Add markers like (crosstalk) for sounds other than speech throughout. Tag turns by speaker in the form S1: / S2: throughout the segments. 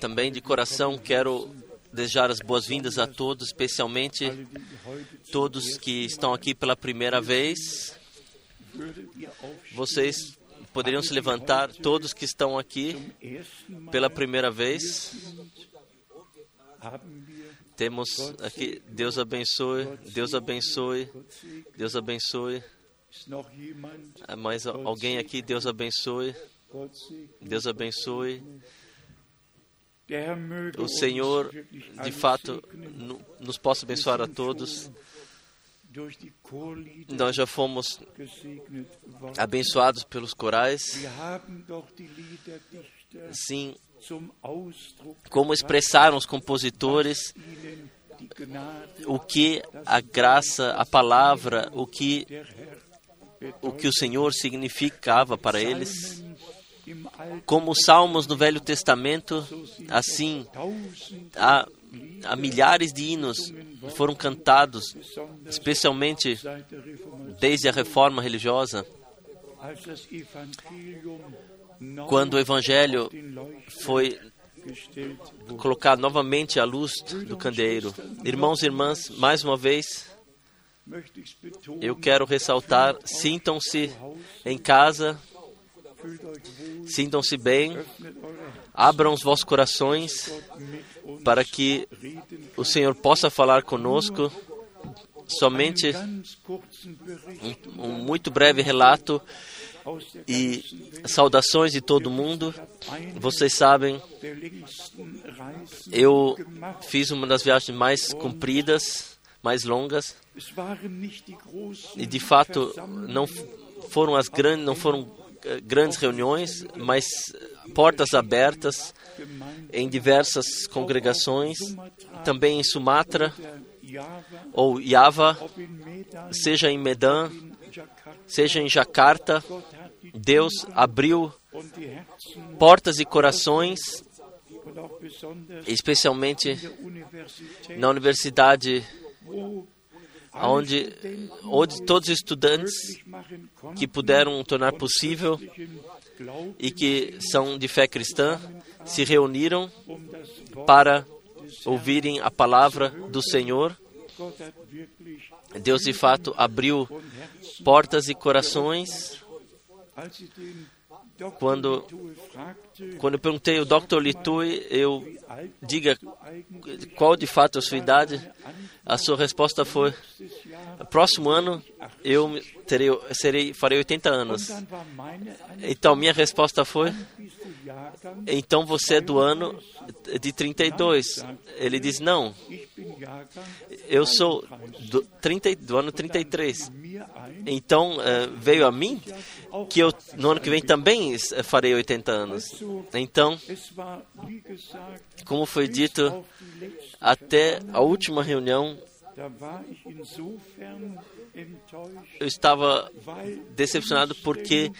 S1: Também de coração quero desejar as boas-vindas a todos, especialmente todos que estão aqui pela primeira vez. Vocês poderiam se levantar, todos que estão aqui pela primeira vez. Temos aqui, Deus abençoe, Deus abençoe, Deus abençoe. Mais alguém aqui, Deus abençoe, Deus abençoe. O Senhor, de fato, nos possa abençoar a todos. Nós já fomos abençoados pelos corais. Sim, como expressaram os compositores o que a graça, a palavra, o que o que o Senhor significava para eles. Como os salmos no Velho Testamento, assim, há, há milhares de hinos foram cantados, especialmente desde a reforma religiosa, quando o Evangelho foi colocado novamente à luz do candeeiro. Irmãos e irmãs, mais uma vez, eu quero ressaltar: sintam-se em casa, sintam-se bem, abram os vossos corações para que o Senhor possa falar conosco. Somente um, um muito breve relato e saudações de todo mundo. Vocês sabem, eu fiz uma das viagens mais compridas, mais longas, e de fato não foram as grandes, não foram grandes reuniões, mas portas abertas em diversas congregações, também em Sumatra ou Java, seja em Medan, seja em Jakarta, Deus abriu portas e corações, especialmente na universidade, onde, onde todos os estudantes que puderam tornar possível e que são de fé cristã se reuniram para ouvirem a palavra do Senhor. Deus de fato abriu portas e corações. Quando, quando eu perguntei ao Dr. Litui, eu diga qual de fato é a sua idade, a sua resposta foi: próximo ano eu terei, serei, farei 80 anos. Então minha resposta foi: então você é do ano de 32. Ele diz: não, eu sou do, 30, do ano 33. Então uh, veio a mim que eu no ano que vem também farei 80 anos. Então, como foi dito, até a última reunião eu estava decepcionado porque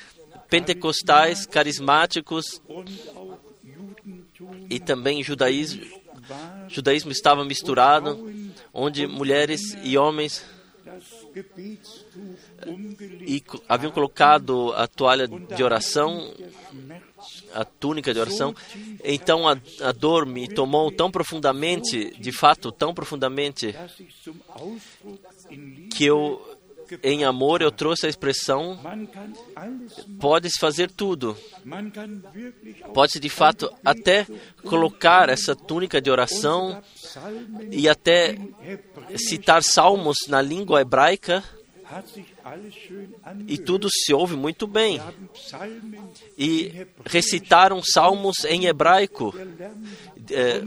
S1: pentecostais, carismáticos e também judaísmo, judaísmo estava misturado, onde mulheres e homens e haviam colocado a toalha de oração, a túnica de oração. Então a, a dor me tomou tão profundamente, de fato, tão profundamente, que eu, em amor, eu trouxe a expressão: podes fazer tudo. Pode de fato até colocar essa túnica de oração e até citar salmos na língua hebraica e tudo se ouve muito bem. E recitaram salmos em hebraico é,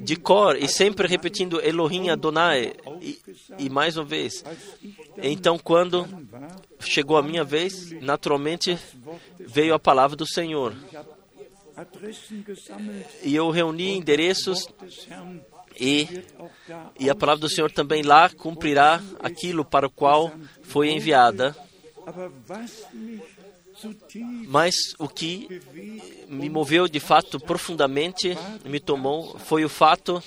S1: de cor e sempre repetindo Elohim Adonai e, e mais uma vez. Então, quando chegou a minha vez, naturalmente veio a palavra do Senhor. E eu reuni endereços e, e a palavra do Senhor também lá cumprirá aquilo para o qual foi enviada. Mas o que me moveu de fato profundamente, me tomou, foi o fato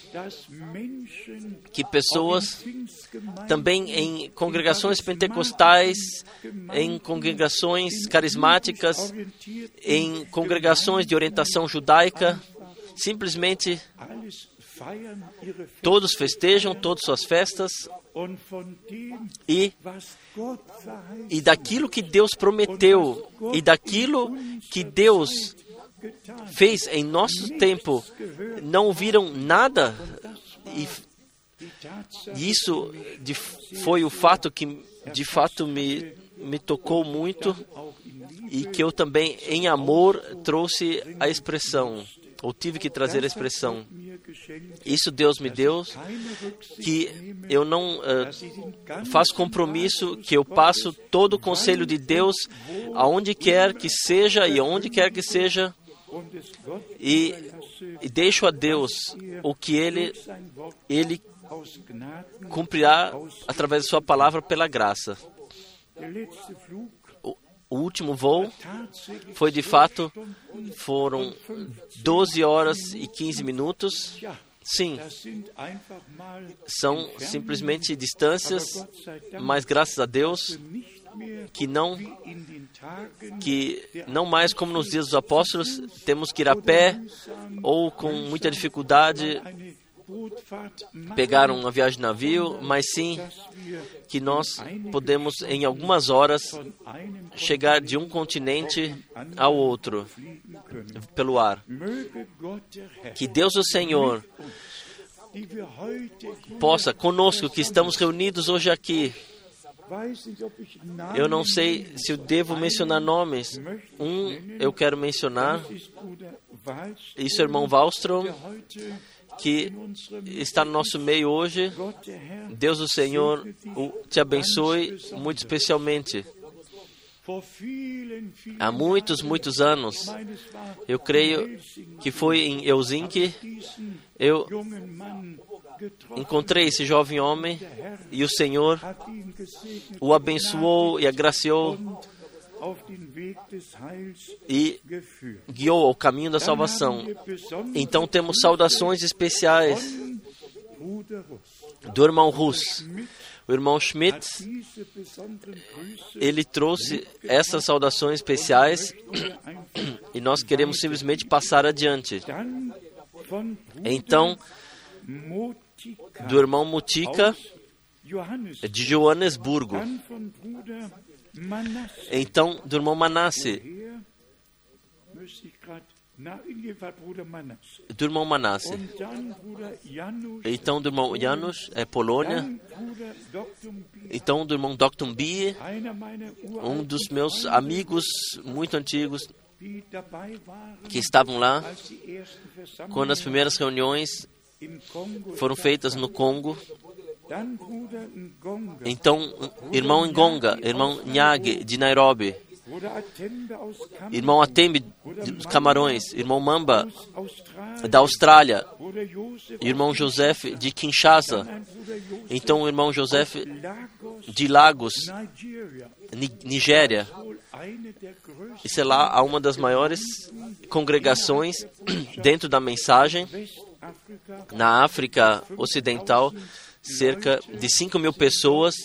S1: que pessoas, também em congregações pentecostais, em congregações carismáticas, em congregações de orientação judaica, simplesmente todos festejam todas suas festas e, e daquilo que Deus prometeu e daquilo que Deus fez em nosso tempo, não viram nada e, e isso de, foi o fato que de fato me, me tocou muito e que eu também, em amor, trouxe a expressão, ou tive que trazer a expressão. Isso Deus me deu, que eu não uh, faço compromisso, que eu passo todo o conselho de Deus aonde quer que seja e onde quer que seja, e, e deixo a Deus o que Ele, Ele cumprirá através da Sua palavra pela graça. O último voo foi de fato, foram 12 horas e 15 minutos. Sim, são simplesmente distâncias, mas graças a Deus que não que não mais como nos dias dos apóstolos temos que ir a pé ou com muita dificuldade pegar uma viagem de navio, mas sim que nós podemos, em algumas horas, chegar de um continente ao outro pelo ar. Que Deus, o Senhor, possa conosco, que estamos reunidos hoje aqui, eu não sei se eu devo mencionar nomes. Um eu quero mencionar. Isso é o irmão Wallström, que está no nosso meio hoje. Deus, o Senhor, te abençoe muito especialmente. Há muitos, muitos anos, eu creio que foi em Helsinki, eu encontrei esse jovem homem e o Senhor o abençoou e agraciou e guiou ao caminho da salvação. Então temos saudações especiais do irmão Rus. O irmão Schmidt, ele trouxe essas saudações especiais (clears throat) e nós queremos simplesmente passar adiante. Então, do irmão Mutica, de Joanesburgo. Então, do irmão Manasse, do irmão Manasse. Então, do irmão Janusz, é Polônia. Então, do irmão Dr. Bie, um dos meus amigos muito antigos que estavam lá quando as primeiras reuniões foram feitas no Congo. Então, irmão Ngonga, irmão Nyage de Nairobi, irmão Atembe dos Camarões, irmão Mamba da Austrália, irmão Joseph de Kinshasa, então irmão Joseph de Lagos, Nigéria. Isso é lá uma das maiores congregações (clears throat) dentro da mensagem na África Ocidental cerca de 5 mil pessoas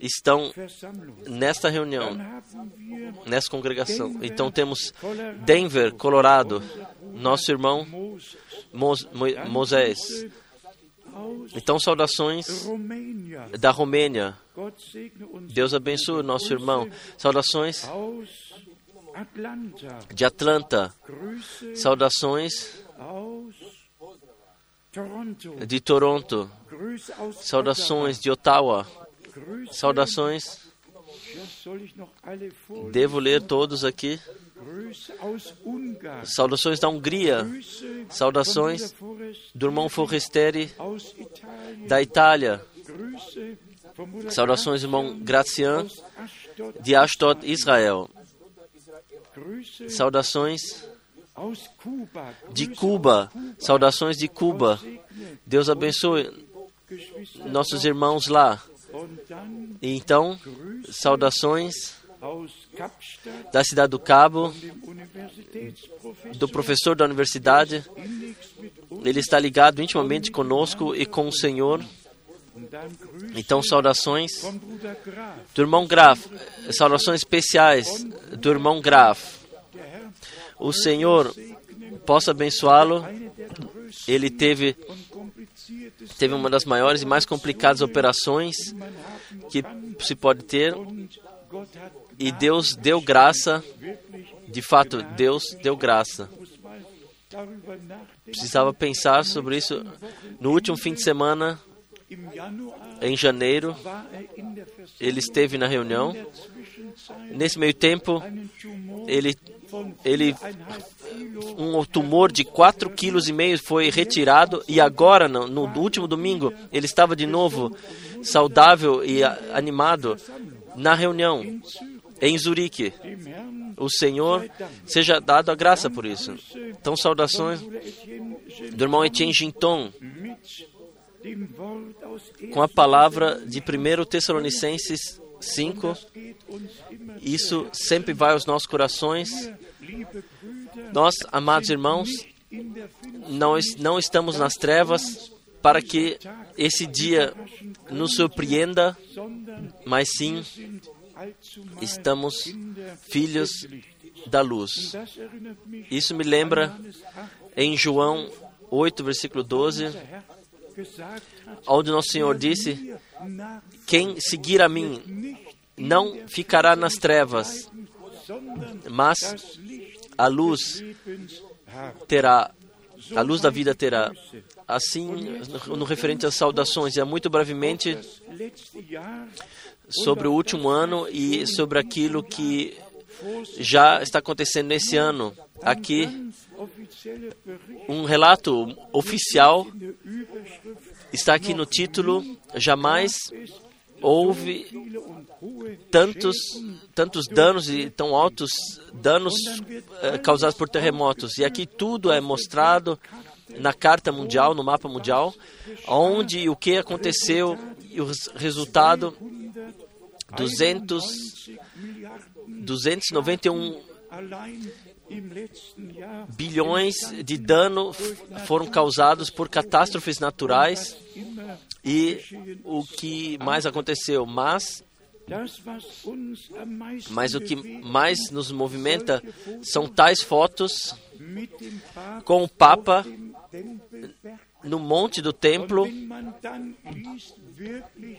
S1: estão nesta reunião, nessa congregação. Então temos Denver, Colorado, nosso irmão Moisés. Então, saudações da Romênia. Deus abençoe nosso irmão. Saudações de Atlanta. Saudações de Toronto, saudações de Ottawa, saudações. Devo ler todos aqui. Saudações da Hungria, saudações do irmão Forresteri da Itália, saudações irmão Gracian de Ashdod, Israel, saudações de Cuba. Saudações de Cuba. Deus abençoe nossos irmãos lá. Então, saudações da cidade do Cabo, do professor da universidade. Ele está ligado intimamente conosco e com o Senhor. Então, saudações do irmão Graf, saudações especiais do irmão Graf. O Senhor possa abençoá-lo. Ele teve, teve uma das maiores e mais complicadas operações que se pode ter. E Deus deu graça, de fato, Deus deu graça. Precisava pensar sobre isso. No último fim de semana, em janeiro, ele esteve na reunião. Nesse meio tempo, ele, ele um tumor de 4,5 kg foi retirado e agora, no, no último domingo, ele estava de novo saudável e animado na reunião em Zurique. O Senhor seja dado a graça por isso. Então, saudações do irmão Etienne Ginton com a palavra de 1 Tessalonicenses 5. Isso sempre vai aos nossos corações. Nós, amados irmãos, não, não estamos nas trevas para que esse dia nos surpreenda, mas sim estamos filhos da luz. Isso me lembra em João 8, versículo 12, onde nosso Senhor disse: Quem seguir a mim não ficará nas trevas, mas a luz terá, a luz da vida terá. Assim, no referente às saudações, é muito brevemente sobre o último ano e sobre aquilo que já está acontecendo nesse ano. Aqui, um relato oficial está aqui no título: Jamais houve tantos, tantos danos e tão altos danos eh, causados por terremotos. E aqui tudo é mostrado na Carta Mundial, no mapa mundial, onde o que aconteceu e o resultado 200, 291 bilhões de dano foram causados por catástrofes naturais e o que mais aconteceu, mas mas o que mais nos movimenta são tais fotos com o Papa no monte do templo.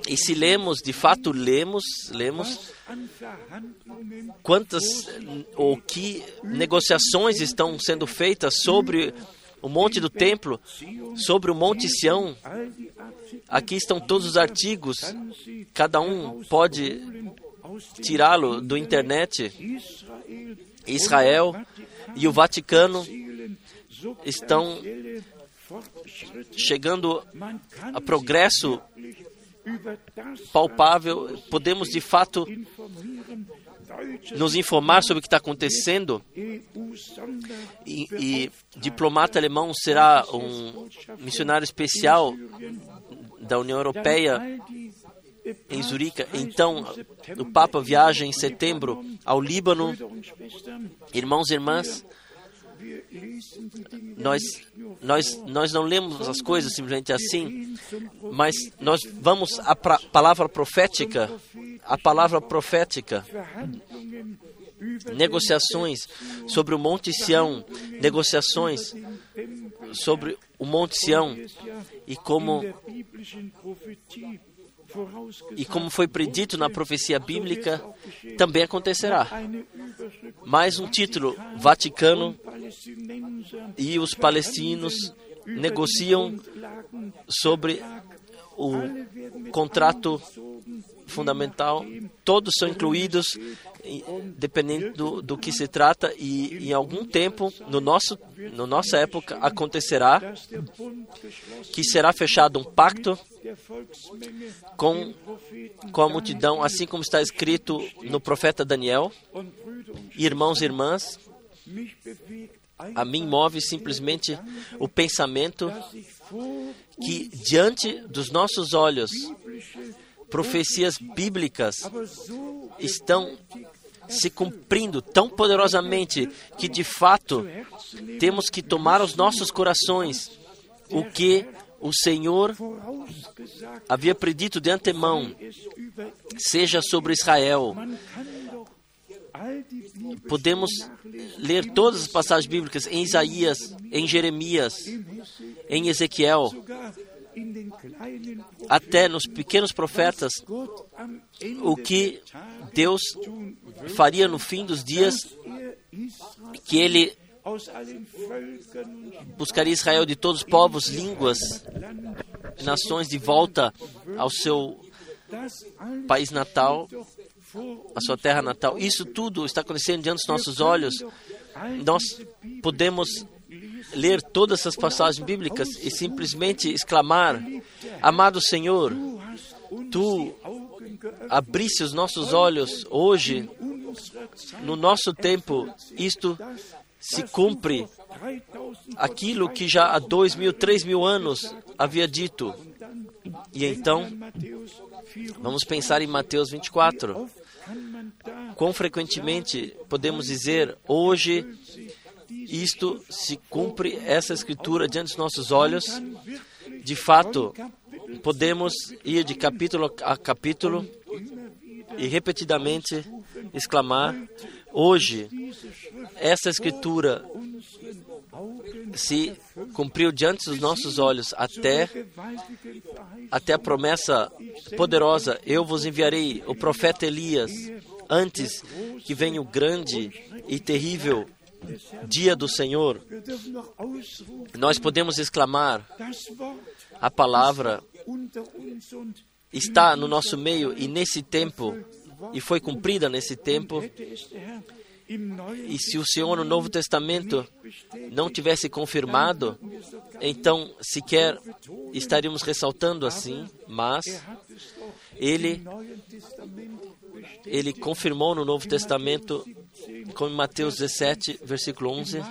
S1: E se lemos, de fato lemos, lemos quantas ou que negociações estão sendo feitas sobre o monte do templo, sobre o monte Sião. Aqui estão todos os artigos, cada um pode tirá-lo do internet. Israel e o Vaticano estão chegando a progresso palpável, podemos de fato nos informar sobre o que está acontecendo. E, e diplomata alemão será um missionário especial da União Europeia em Zurique. Então, o Papa viaja em setembro ao Líbano. Irmãos e irmãs, nós, nós, nós não lemos as coisas simplesmente assim, mas nós vamos à pra, palavra profética, a palavra profética, negociações sobre o Monte Sião, negociações sobre o Monte Sião e como e como foi predito na profecia bíblica, também acontecerá. Mais um título: Vaticano e os palestinos negociam sobre o contrato fundamental. Todos são incluídos, dependendo do, do que se trata, e em algum tempo, no nosso, no nossa época, acontecerá que será fechado um pacto com, com a multidão, assim como está escrito no profeta Daniel. Irmãos e irmãs, a mim move simplesmente o pensamento que diante dos nossos olhos, profecias bíblicas estão se cumprindo tão poderosamente que de fato temos que tomar aos nossos corações o que o Senhor havia predito de antemão, seja sobre Israel. Podemos ler todas as passagens bíblicas em Isaías, em Jeremias, em Ezequiel, até nos pequenos profetas, o que Deus faria no fim dos dias, que Ele buscaria Israel de todos os povos, línguas, nações de volta ao seu país natal, a sua terra natal. Isso tudo está acontecendo diante dos nossos olhos. Nós podemos ler todas essas passagens bíblicas e simplesmente exclamar: Amado Senhor, tu abriste os nossos olhos hoje, no nosso tempo, isto se cumpre aquilo que já há dois mil, três mil anos havia dito. E então, vamos pensar em Mateus 24. Quão frequentemente podemos dizer, hoje, isto se cumpre, essa escritura diante dos nossos olhos? De fato, podemos ir de capítulo a capítulo e repetidamente exclamar: hoje, essa escritura se cumpriu diante dos nossos olhos até até a promessa poderosa eu vos enviarei o profeta Elias antes que venha o grande e terrível dia do Senhor nós podemos exclamar a palavra está no nosso meio e nesse tempo e foi cumprida nesse tempo e se o Senhor no Novo Testamento não tivesse confirmado, então sequer estaríamos ressaltando assim, mas ele ele confirmou no Novo Testamento, como em Mateus 17, versículo 11,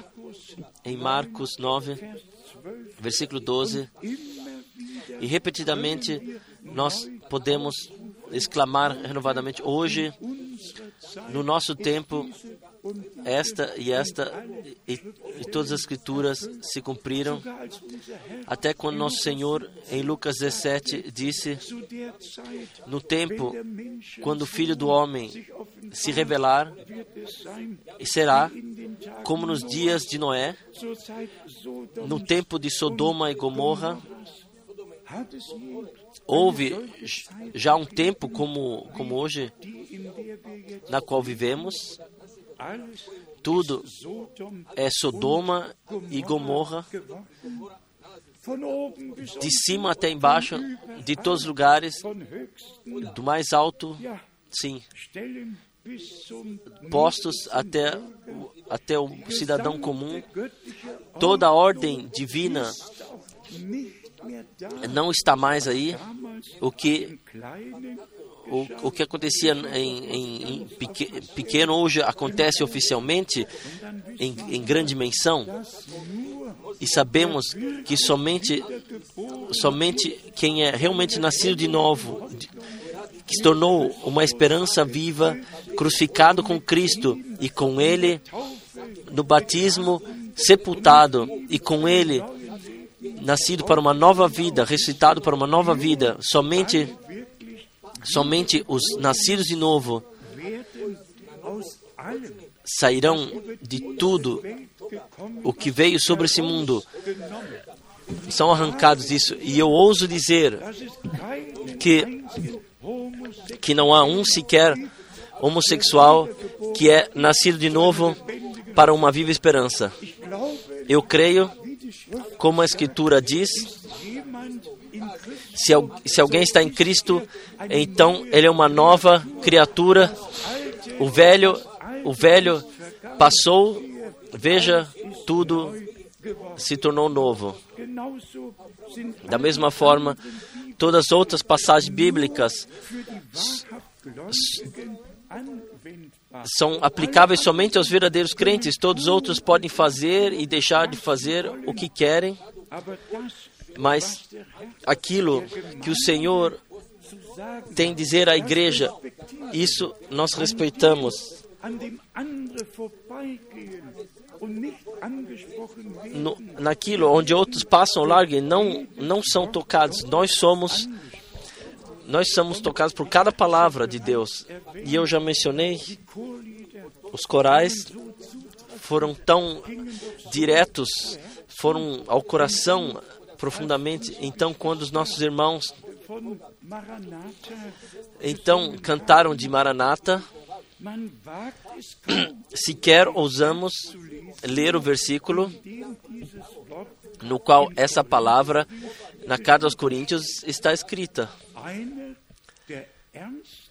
S1: em Marcos 9, versículo 12, e repetidamente nós podemos exclamar renovadamente: hoje, no nosso tempo, esta e esta e, e, todas as escrituras se cumpriram, até quando nosso Senhor, em Lucas 17, disse: No tempo, quando o Filho do Homem se revelar, será como nos dias de Noé, no tempo de Sodoma e Gomorra, houve já um tempo como, como hoje, na qual vivemos, tudo é Sodoma e Gomorra, de cima até embaixo, de todos os lugares, do mais alto, sim, postos até, até o cidadão comum, toda a ordem divina não está mais aí. O que o, o que acontecia em, em, em pequeno hoje acontece oficialmente em, em grande dimensão. E sabemos que somente, somente quem é realmente nascido de novo, que se tornou uma esperança viva, crucificado com Cristo e com Ele no batismo, sepultado e com Ele nascido para uma nova vida, ressuscitado para uma nova vida, somente somente os nascidos de novo sairão de tudo o que veio sobre esse mundo. São arrancados disso. E eu ouso dizer que, que não há um sequer homossexual que é nascido de novo para uma viva esperança. Eu creio como a Escritura diz, se, se alguém está em Cristo, então ele é uma nova criatura. O velho, o velho passou, veja, tudo se tornou novo. Da mesma forma, todas as outras passagens bíblicas são aplicáveis somente aos verdadeiros crentes. Todos os outros podem fazer e deixar de fazer o que querem, mas aquilo que o Senhor tem a dizer à igreja, isso nós respeitamos. no, naquilo onde outros passam largo e não, não são tocados. Nós somos nós somos tocados por cada palavra de Deus. E eu já mencionei, os corais foram tão diretos, foram ao coração profundamente. Então, quando os nossos irmãos então cantaram de Maranata, sequer ousamos ler o versículo no qual essa palavra na carta aos Coríntios está escrita.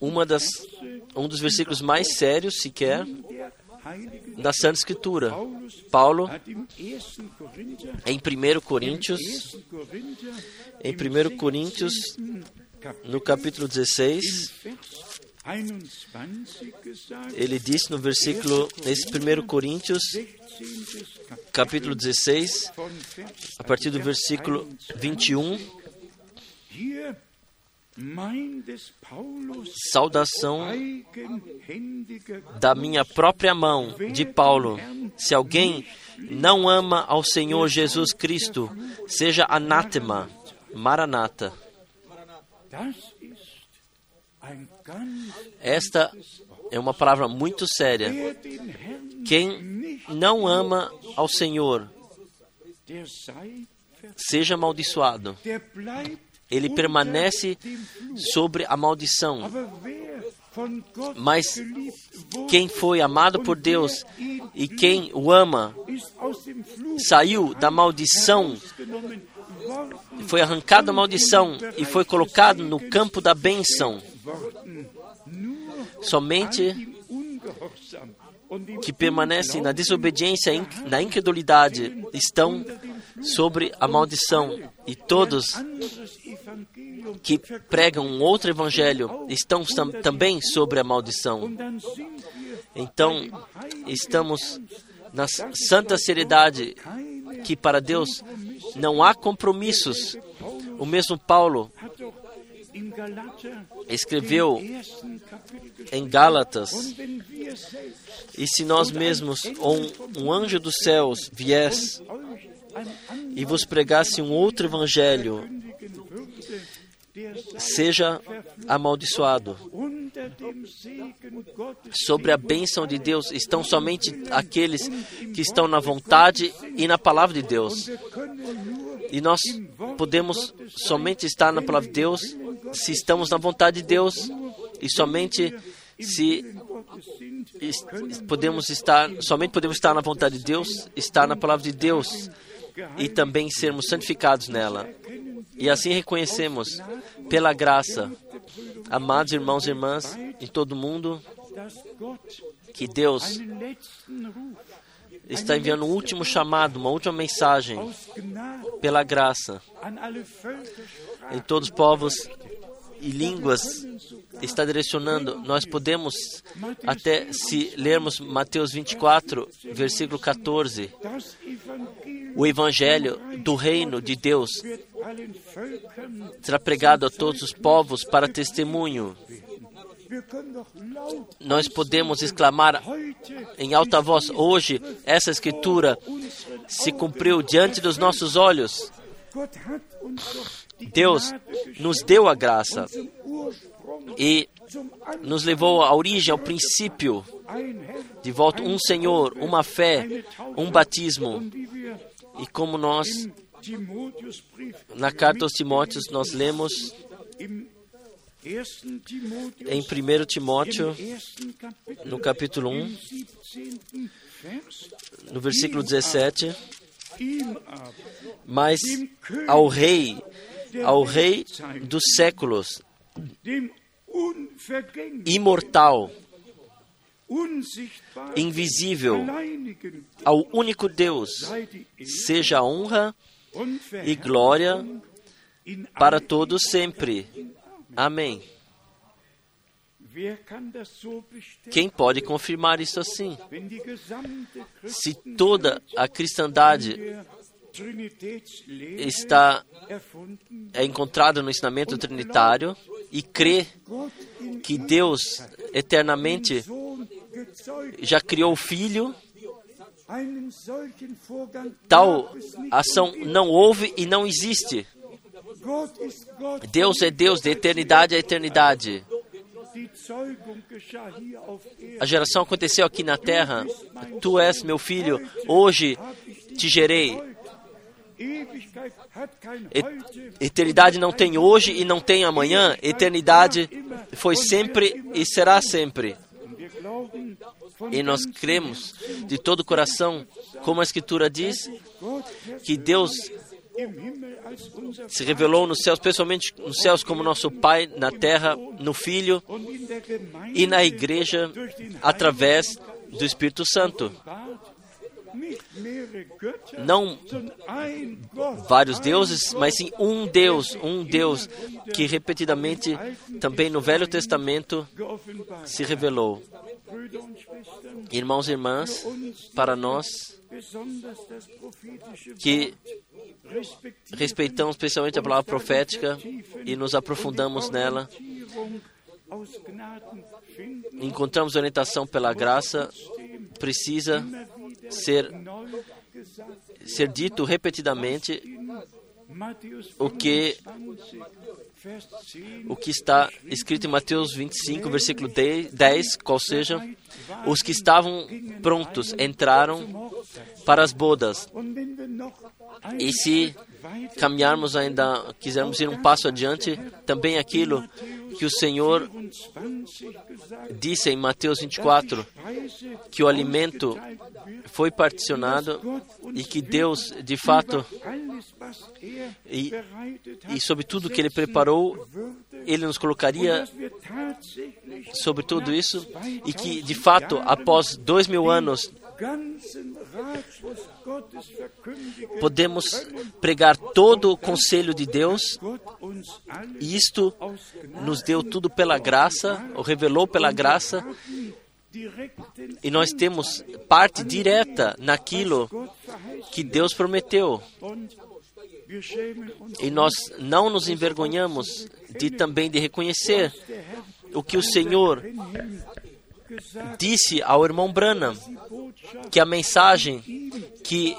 S1: Uma das, um dos versículos mais sérios, sequer, da Santa Escritura. Paulo, em 1 Coríntios, em 1 Coríntios, no capítulo 16, ele disse no versículo, nesse 1 Coríntios, capítulo 16, a partir do versículo 21, Saudação da minha própria mão, de Paulo. Se alguém não ama ao Senhor Jesus Cristo, seja anátema, maranata. Esta é uma palavra muito séria. Quem não ama ao Senhor, seja amaldiçoado ele permanece sobre a maldição. Mas quem foi amado por Deus e quem o ama saiu da maldição, foi arrancado da maldição e foi colocado no campo da bênção. Somente que permanecem na desobediência, na incredulidade, estão sobre a maldição. E todos que pregam um outro evangelho estão também sobre a maldição. Então, estamos na santa seriedade que para Deus não há compromissos. O mesmo Paulo escreveu em Gálatas: E se nós mesmos, ou um, um anjo dos céus, viesse e vos pregasse um outro evangelho, seja amaldiçoado. Sobre a bênção de Deus estão somente aqueles que estão na vontade e na palavra de Deus. E nós podemos somente estar na palavra de Deus se estamos na vontade de Deus e somente se podemos estar, somente podemos estar na vontade de Deus, estar na palavra de Deus e também sermos santificados nela. E assim reconhecemos, pela graça, amados irmãos e irmãs em todo mundo, que Deus está enviando um último chamado, uma última mensagem, pela graça, em todos os povos e línguas está direcionando. Nós podemos, até se lermos Mateus 24, versículo 14, o evangelho do reino de Deus será pregado a todos os povos para testemunho. Nós podemos exclamar em alta voz: hoje essa escritura se cumpriu diante dos nossos olhos. Deus nos deu a graça e nos levou à origem, ao princípio, de volta um Senhor, uma fé, um batismo. E como nós, na carta aos Timóteos, nós lemos em 1 Timóteo, no capítulo 1, no versículo 17, mas ao Rei, ao Rei dos séculos, imortal, invisível, ao único Deus, seja honra e glória para todos sempre. Amém. Quem pode confirmar isso assim? Se toda a cristandade está é encontrada no ensinamento trinitário e crê que Deus eternamente já criou o Filho. Tal ação não houve e não existe. Deus é Deus de eternidade a eternidade. A geração aconteceu aqui na terra. Tu és meu filho, hoje te gerei. Eternidade não tem hoje e não tem amanhã. Eternidade foi sempre e será sempre. E nós cremos de todo o coração, como a Escritura diz, que Deus se revelou nos céus, pessoalmente nos céus, como nosso Pai, na terra, no Filho e na Igreja, através do Espírito Santo. Não vários deuses, mas sim um Deus, um Deus que repetidamente também no Velho Testamento se revelou. Irmãos e irmãs, para nós que respeitamos especialmente a palavra profética e nos aprofundamos nela, encontramos orientação pela graça, precisa ser, ser dito repetidamente o que o que está escrito em Mateus 25, versículo 10, qual seja, os que estavam prontos entraram para as bodas. E se caminharmos ainda, quisermos ir um passo adiante, também aquilo que o Senhor disse em Mateus 24, que o alimento foi particionado e que Deus, de fato, e, e sobre tudo que Ele preparou, Ele nos colocaria sobre tudo isso e que, de fato, após dois mil anos podemos pregar todo o conselho de Deus, e isto nos deu tudo pela graça, ou revelou pela graça, e nós temos parte direta naquilo que Deus prometeu. E nós não nos envergonhamos de também de reconhecer o que o Senhor disse ao irmão Branham que a mensagem que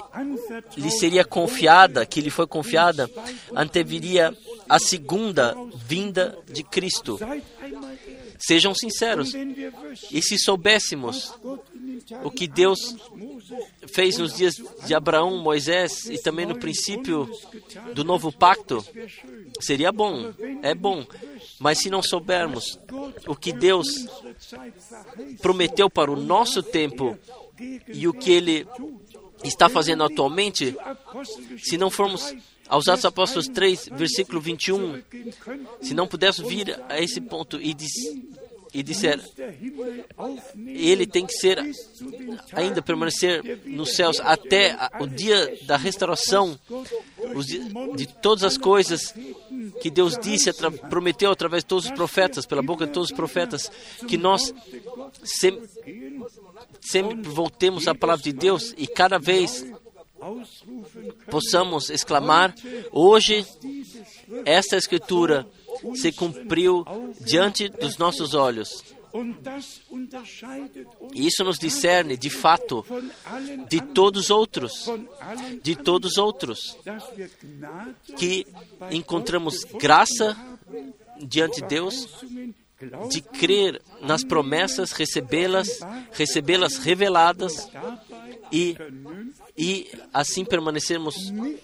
S1: lhe seria confiada, que lhe foi confiada, anteviria a segunda vinda de Cristo. Sejam sinceros. E se soubéssemos o que Deus fez nos dias de Abraão, Moisés e também no princípio do novo pacto, seria bom, é bom. Mas se não soubermos o que Deus prometeu para o nosso tempo e o que Ele está fazendo atualmente, se não formos aos Atos Apóstolos 3, versículo 21, se não pudéssemos vir a esse ponto e, diz, e disser, ele tem que ser, ainda permanecer nos céus até o dia da restauração de todas as coisas que Deus disse, prometeu através de todos os profetas, pela boca de todos os profetas, que nós sempre, sempre voltemos à palavra de Deus e cada vez possamos exclamar: hoje esta escritura se cumpriu diante dos nossos olhos. E isso nos discerne, de fato, de todos os outros, de todos os outros, que encontramos graça diante de Deus, de crer nas promessas, recebê-las, recebê-las reveladas e, e assim permanecermos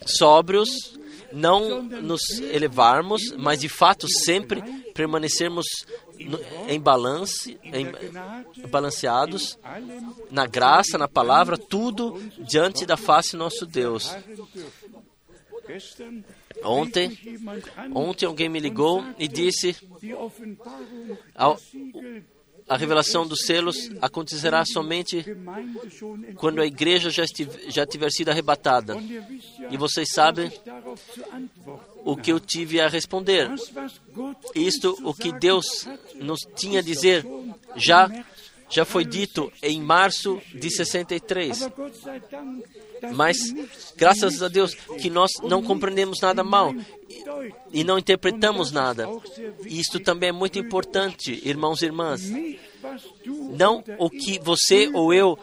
S1: sóbrios, não nos elevarmos, mas de fato sempre permanecermos em balance, em, balanceados na graça, na palavra, tudo diante da face nosso Deus. Ontem, ontem alguém me ligou e disse a revelação dos selos acontecerá somente quando a igreja já, já tiver sido arrebatada. E vocês sabem o que eu tive a responder. Isto, o que Deus nos tinha a dizer, já já foi dito em março de 63. Mas, graças a Deus, que nós não compreendemos nada mal e não interpretamos nada. Isto também é muito importante, irmãos e irmãs. Não o que você ou eu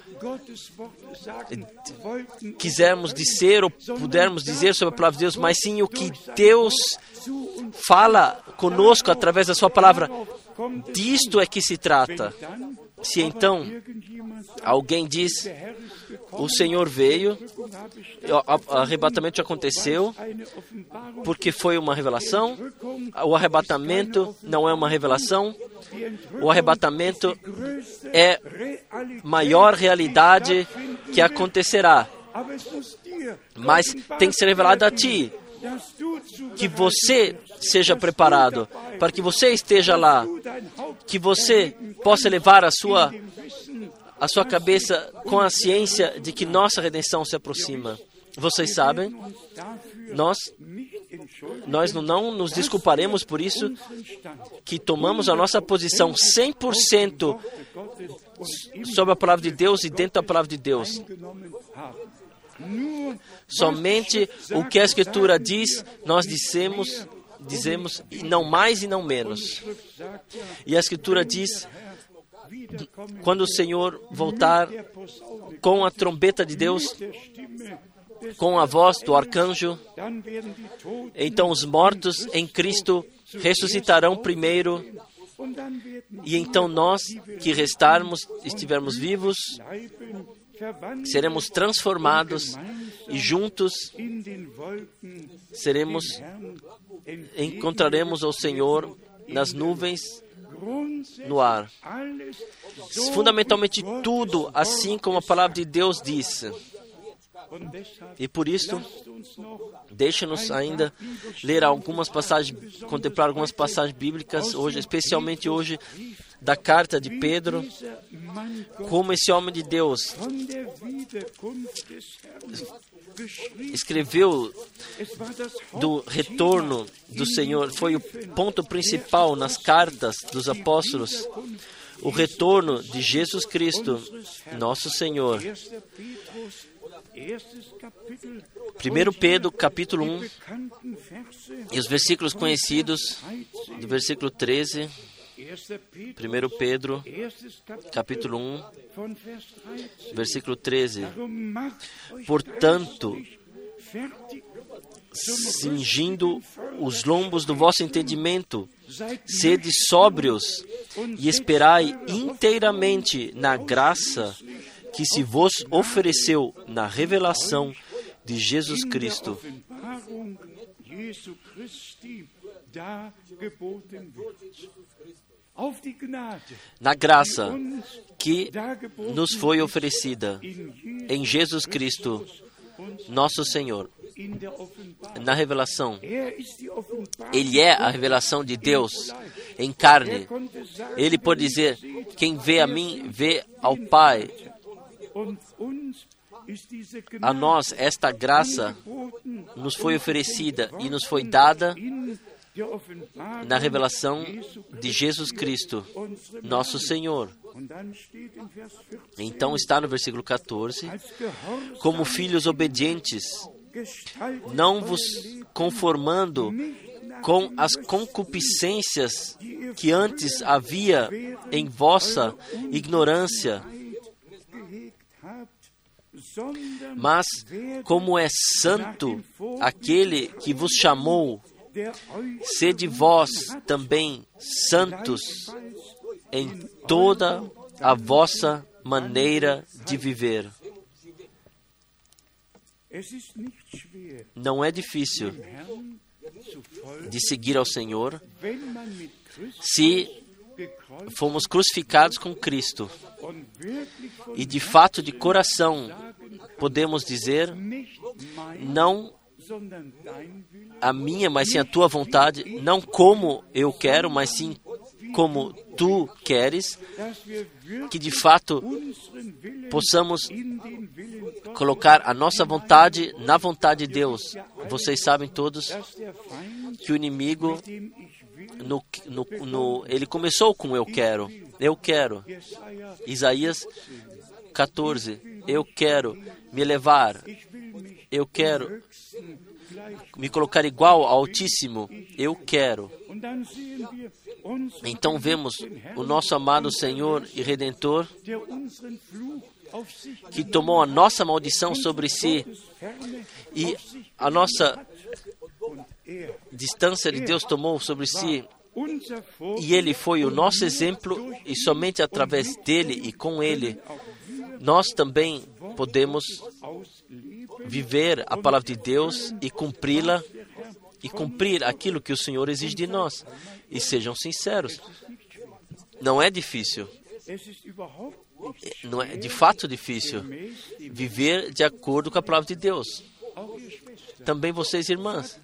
S1: quisermos dizer ou pudermos dizer sobre a palavra de Deus, mas sim o que Deus fala conosco através da sua palavra. Disto é que se trata. Se então alguém diz, o Senhor veio, o arrebatamento aconteceu, porque foi uma revelação, o arrebatamento não é uma revelação, o arrebatamento é maior realidade que acontecerá. Mas tem que ser revelado a ti, que você seja preparado, para que você esteja lá, que você possa levar a sua a sua cabeça com a ciência de que nossa redenção se aproxima. Vocês sabem, nós nós não nos desculparemos por isso que tomamos a nossa posição 100% sobre a palavra de Deus e dentro da palavra de Deus. Somente o que a Escritura diz, nós dissemos, dizemos, e não mais e não menos. E a Escritura diz: quando o Senhor voltar com a trombeta de Deus, com a voz do arcanjo, então os mortos em Cristo ressuscitarão primeiro, e então nós que restarmos, estivermos vivos, seremos transformados e juntos seremos encontraremos o Senhor nas nuvens no ar. Fundamentalmente tudo, assim como a palavra de Deus disse. E por isso, deixa-nos ainda ler algumas passagens, contemplar algumas passagens bíblicas hoje, especialmente hoje da carta de Pedro, como esse homem de Deus escreveu do retorno do Senhor, foi o ponto principal nas cartas dos apóstolos, o retorno de Jesus Cristo, nosso Senhor. 1 Pedro capítulo 1 e os versículos conhecidos do versículo 13 1 Pedro, capítulo 1, versículo 13. Portanto, cingindo os lombos do vosso entendimento, sede sóbrios e esperai inteiramente na graça que se vos ofereceu na revelação de Jesus Cristo na graça que nos foi oferecida em Jesus Cristo, nosso Senhor. Na revelação, Ele é a revelação de Deus em carne. Ele pode dizer: Quem vê a mim, vê ao Pai. A nós, esta graça nos foi oferecida e nos foi dada na revelação de Jesus Cristo, nosso Senhor. Então está no versículo 14: Como filhos obedientes, não vos conformando com as concupiscências que antes havia em vossa ignorância, mas como é santo aquele que vos chamou Sede vós também santos em toda a vossa maneira de viver. Não é difícil de seguir ao Senhor se fomos crucificados com Cristo e de fato de coração podemos dizer não a minha, mas sim a tua vontade, não como eu quero, mas sim como tu queres, que de fato possamos colocar a nossa vontade na vontade de Deus. Vocês sabem todos que o inimigo no, no, no, ele começou com eu quero, eu quero. Isaías 14, eu quero me elevar, eu quero me colocar igual ao Altíssimo, eu quero. Então vemos o nosso amado Senhor e Redentor que tomou a nossa maldição sobre si e a nossa distância de Deus tomou sobre si. E ele foi o nosso exemplo, e somente através dele e com ele, nós também podemos viver a palavra de Deus e cumpri-la e cumprir aquilo que o Senhor exige de nós. E sejam sinceros, não é difícil. Não é de fato difícil viver de acordo com a palavra de Deus. Também vocês, irmãs,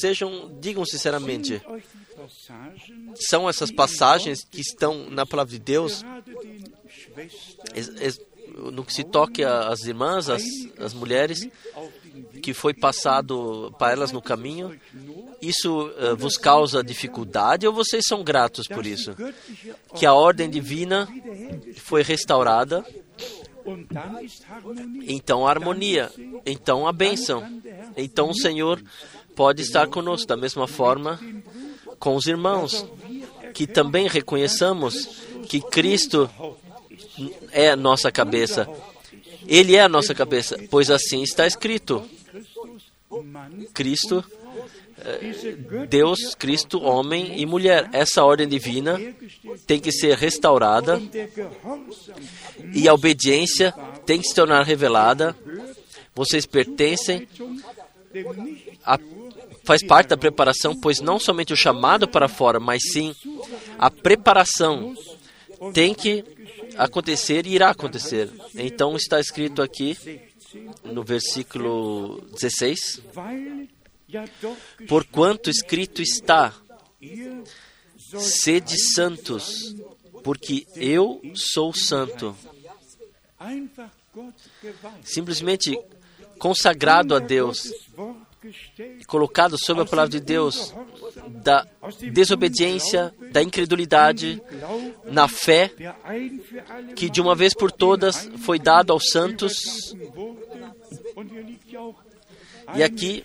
S1: sejam, digam sinceramente, são essas passagens que estão na palavra de Deus, no que se toque às irmãs, às, às mulheres, que foi passado para elas no caminho, isso uh, vos causa dificuldade ou vocês são gratos por isso? Que a ordem divina foi restaurada então a harmonia, então a bênção. Então o Senhor pode estar conosco da mesma forma com os irmãos, que também reconheçamos que Cristo é a nossa cabeça. Ele é a nossa cabeça, pois assim está escrito. Cristo Deus, Cristo, homem e mulher. Essa ordem divina tem que ser restaurada e a obediência tem que se tornar revelada. Vocês pertencem, a, faz parte da preparação, pois não somente o chamado para fora, mas sim a preparação tem que acontecer e irá acontecer. Então está escrito aqui no versículo 16 Porquanto escrito está: sede santos, porque eu sou santo. Simplesmente consagrado a Deus, colocado sob a palavra de Deus, da desobediência, da incredulidade, na fé, que de uma vez por todas foi dado aos santos. E aqui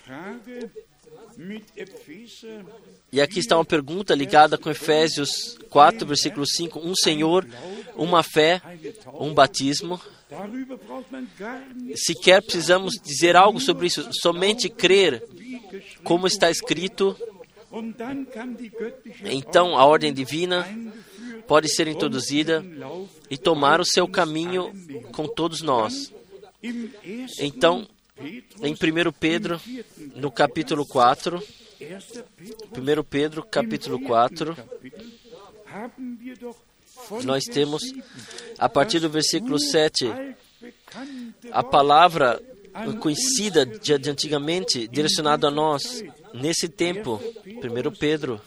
S1: e aqui está uma pergunta ligada com Efésios 4, versículo 5: um Senhor, uma fé, um batismo. Sequer precisamos dizer algo sobre isso, somente crer, como está escrito. Então a ordem divina pode ser introduzida e tomar o seu caminho com todos nós. Então, em 1 Pedro, no capítulo 4, 1 Pedro, capítulo 4, nós temos, a partir do versículo 7, a palavra conhecida de, antigamente, direcionada a nós, nesse tempo, 1 Pedro,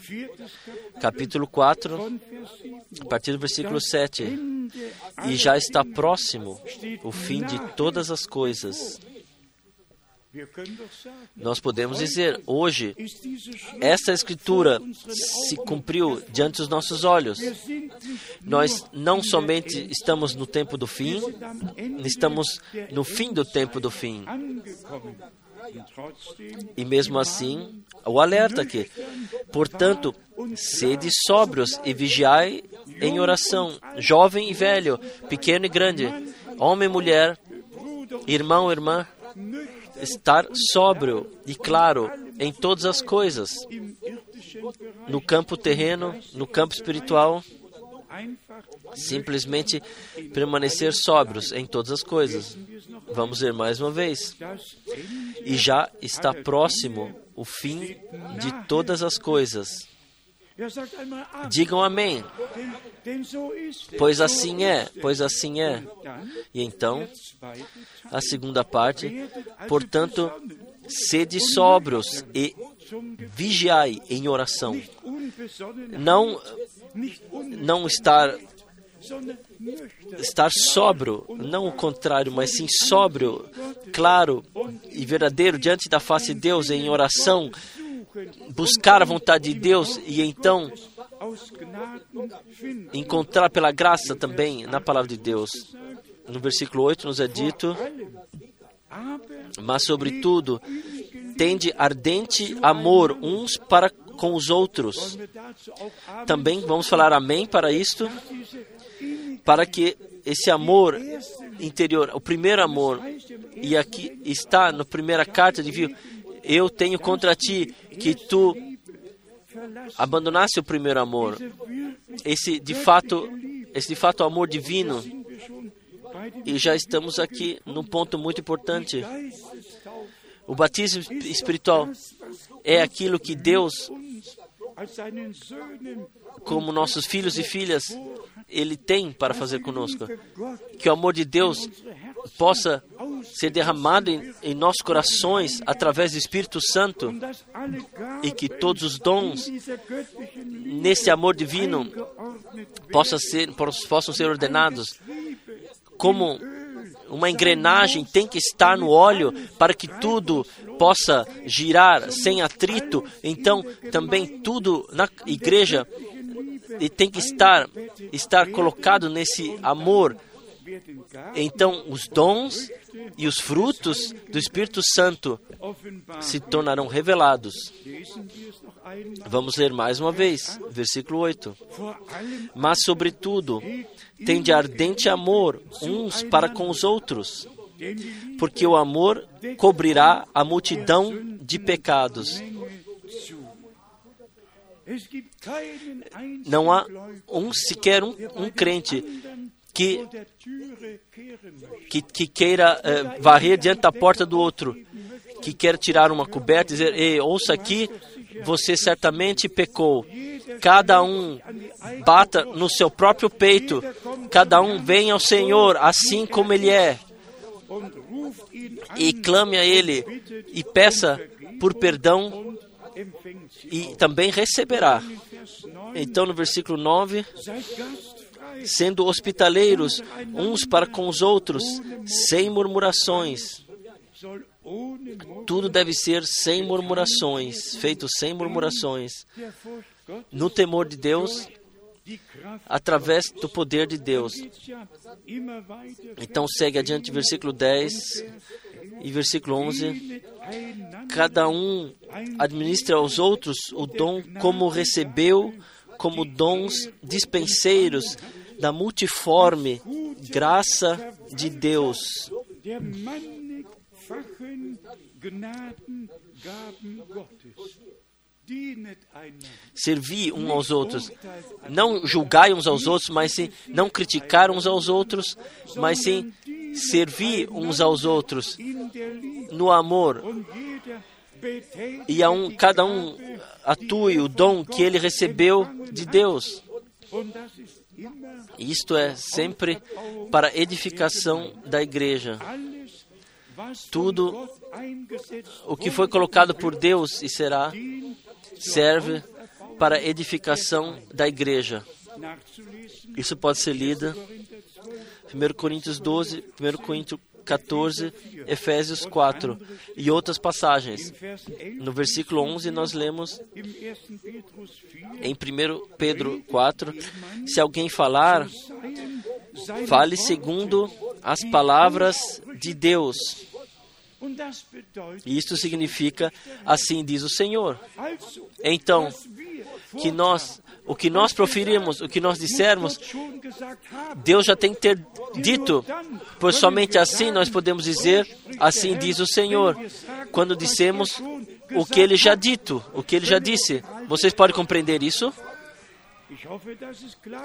S1: capítulo 4, a partir do versículo 7, e já está próximo o fim de todas as coisas. Nós podemos dizer, hoje, essa escritura se cumpriu diante dos nossos olhos. Nós não somente estamos no tempo do fim, estamos no fim do tempo do fim. E mesmo assim, o alerta aqui. Portanto, sede sóbrios e vigiai em oração, jovem e velho, pequeno e grande, homem e mulher, irmão e irmã estar sóbrio e claro em todas as coisas, no campo terreno, no campo espiritual, simplesmente permanecer sóbrios em todas as coisas. Vamos ver mais uma vez. E já está próximo o fim de todas as coisas. Digam amém. Pois assim é, pois assim é. E então, a segunda parte, portanto, sede sóbrios e vigiai em oração. Não, não estar estar sóbrio, não o contrário, mas sim sóbrio, claro e verdadeiro diante da face de Deus em oração, buscar a vontade de Deus e então encontrar pela graça também na palavra de Deus. No versículo 8 nos é dito: Mas, sobretudo, tende ardente amor uns para com os outros. Também vamos falar amém para isto, para que esse amor interior, o primeiro amor, e aqui está na primeira carta de viu, eu tenho contra ti que tu abandonasse o primeiro amor. Esse de fato, esse de fato amor divino. E já estamos aqui num ponto muito importante. O batismo espiritual é aquilo que Deus, como nossos filhos e filhas, Ele tem para fazer conosco. Que o amor de Deus possa ser derramado em, em nossos corações através do Espírito Santo e que todos os dons nesse amor divino possam ser, possam ser ordenados como uma engrenagem tem que estar no óleo para que tudo possa girar sem atrito. Então, também tudo na igreja tem que estar estar colocado nesse amor. Então, os dons e os frutos do Espírito Santo se tornarão revelados. Vamos ler mais uma vez, versículo 8. Mas, sobretudo, tem de ardente amor uns para com os outros, porque o amor cobrirá a multidão de pecados. Não há um sequer um, um crente que, que, que queira uh, varrer diante da porta do outro, que quer tirar uma coberta e dizer: Ei, ouça aqui, você certamente pecou. Cada um bata no seu próprio peito, cada um venha ao Senhor assim como Ele é, e clame a Ele e peça por perdão e também receberá. Então, no versículo 9, sendo hospitaleiros uns para com os outros, sem murmurações. Tudo deve ser sem murmurações, feito sem murmurações, no temor de Deus, através do poder de Deus. Então segue adiante versículo 10 e versículo 11. Cada um administra aos outros o dom como recebeu, como dons dispenseiros da multiforme graça de Deus. Servir uns aos outros. Não julgai uns aos outros, mas sim não criticar uns aos outros, mas sim servir uns aos outros no amor. E a um, cada um atue o dom que ele recebeu de Deus. Isto é sempre para edificação da igreja. Tudo o que foi colocado por Deus e será serve para edificação da igreja. Isso pode ser lido 1 Coríntios 12, 1 Coríntios 14, Efésios 4 e outras passagens. No versículo 11 nós lemos em 1 Pedro 4, se alguém falar, fale segundo as palavras de Deus. Isto significa, assim diz o Senhor. Então, que nós o que nós proferirmos, o que nós dissermos, Deus já tem que ter dito, pois somente assim nós podemos dizer, assim diz o Senhor, quando dissemos o que ele já dito, o que ele já disse. Vocês podem compreender isso?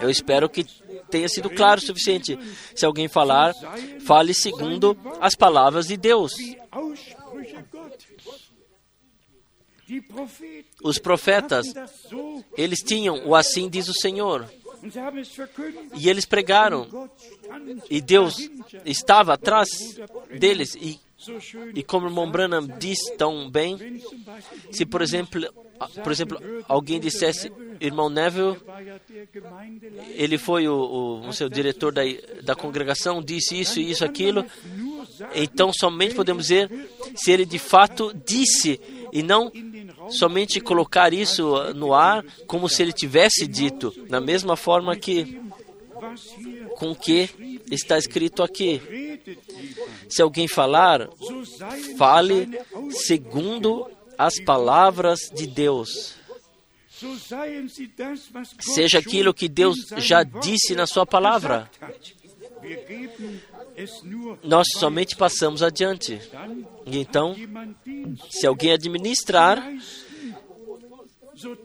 S1: Eu espero que tenha sido claro o suficiente. Se alguém falar, fale segundo as palavras de Deus. Os profetas, eles tinham o assim diz o Senhor. E eles pregaram. E Deus estava atrás deles. E, e como o irmão Branham diz tão bem, se por exemplo, por exemplo alguém dissesse, irmão Neville, ele foi o, o, o seu diretor da, da congregação, disse isso e isso, aquilo, então somente podemos dizer se ele de fato disse e não somente colocar isso no ar como se ele tivesse dito, na mesma forma que com que está escrito aqui. Se alguém falar, fale segundo as palavras de Deus. Seja aquilo que Deus já disse na Sua palavra. Nós somente passamos adiante. Então, se alguém administrar,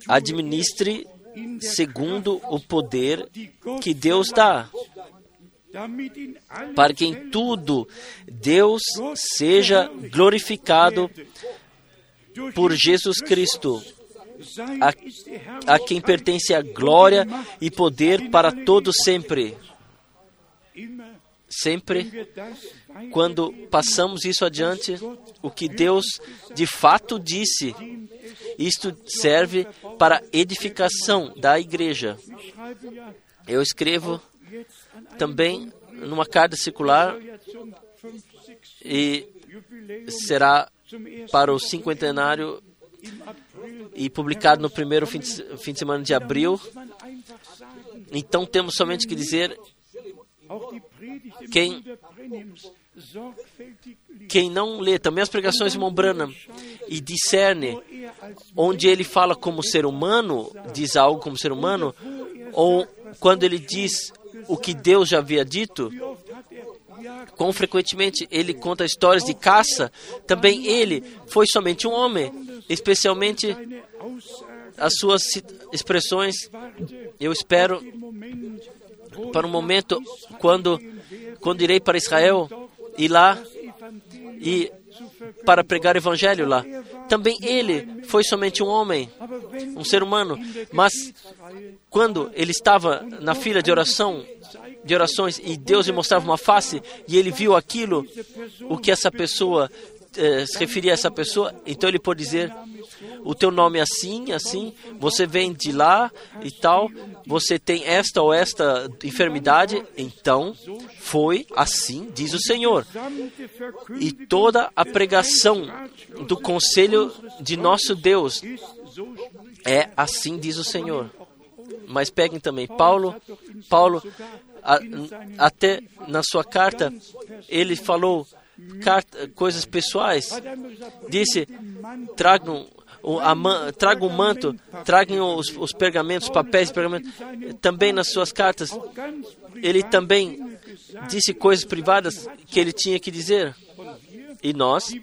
S1: administre segundo o poder que Deus dá, para que em tudo Deus seja glorificado por Jesus Cristo, a, a quem pertence a glória e poder para todo sempre. Sempre, quando passamos isso adiante, o que Deus de fato disse, isto serve para edificação da igreja. Eu escrevo também numa carta circular e será para o cinquentenário e publicado no primeiro fim de, fim de semana de abril. Então temos somente que dizer quem, quem não lê também as pregações de Mombrana e discerne onde ele fala como ser humano, diz algo como ser humano, ou quando ele diz o que Deus já havia dito, quão frequentemente ele conta histórias de caça, também ele foi somente um homem, especialmente as suas expressões. Eu espero para um momento quando, quando irei para Israel e lá e para pregar o evangelho lá. Também ele foi somente um homem, um ser humano, mas quando ele estava na fila de oração, de orações e Deus lhe mostrava uma face e ele viu aquilo, o que essa pessoa eh, se referia a essa pessoa, então ele pode dizer: o teu nome é assim, assim, você vem de lá e tal, você tem esta ou esta enfermidade, então foi assim, diz o Senhor. E toda a pregação do conselho de nosso Deus é assim, diz o Senhor. Mas peguem também Paulo, Paulo a, até na sua carta ele falou carta, coisas pessoais. Disse: tragam o, traga o manto, tragam os, os pergamentos, papéis, pergamentos. Também nas suas cartas, ele também disse coisas privadas que ele tinha que dizer. E nós,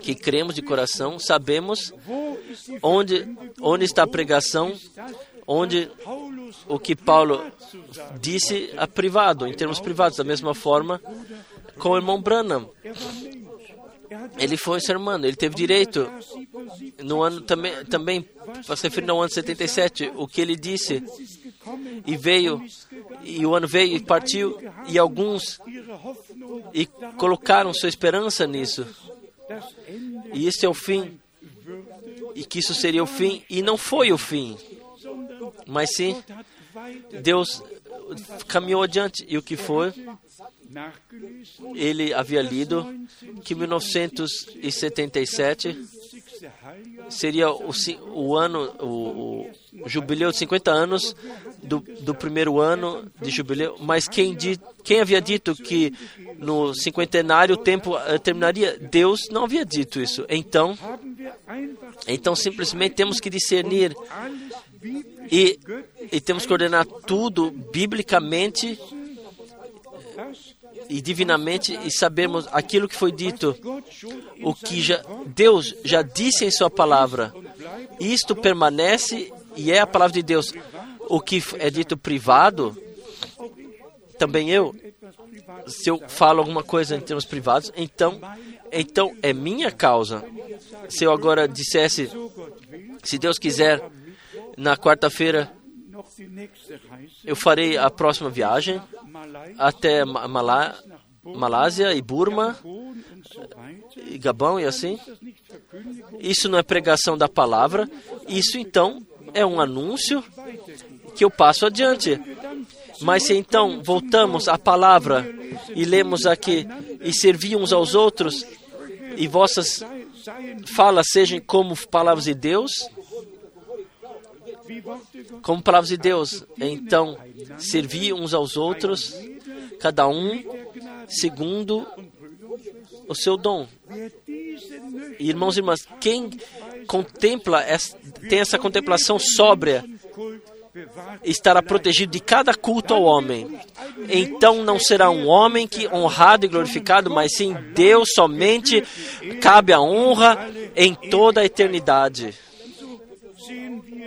S1: que cremos de coração, sabemos onde, onde está a pregação, onde o que Paulo disse a privado, em termos privados, da mesma forma com o irmão Branham. Ele foi ser humano, ele teve direito no ano também, também se referir ao ano 77, o que ele disse e veio e o ano veio e partiu e alguns e colocaram sua esperança nisso. E isso é o fim. E que isso seria o fim e não foi o fim. Mas sim, Deus caminhou adiante e o que foi ele havia lido que 1977 seria o, o ano, o, o, jubileu de 50 anos do, do primeiro ano de jubileu, mas quem, di, quem havia dito que no cinquentenário o tempo uh, terminaria? Deus não havia dito isso. Então, então simplesmente temos que discernir e, e temos que ordenar tudo biblicamente e divinamente e sabermos aquilo que foi dito, o que já, Deus já disse em Sua palavra. Isto permanece e é a palavra de Deus. O que é dito privado, também eu, se eu falo alguma coisa em termos privados, então, então é minha causa. Se eu agora dissesse, se Deus quiser, na quarta-feira eu farei a próxima viagem até Malá, Malásia e Burma, e Gabão e assim. Isso não é pregação da palavra, isso então é um anúncio que eu passo adiante. Mas se então voltamos à palavra e lemos aqui e servimos aos outros e vossas fala sejam como palavras de Deus, como palavras de Deus. Então, servir uns aos outros, cada um segundo o seu dom. Irmãos e irmãs, quem contempla, tem essa contemplação sóbria, estará protegido de cada culto ao homem. Então não será um homem que honrado e glorificado, mas sim Deus somente cabe a honra em toda a eternidade.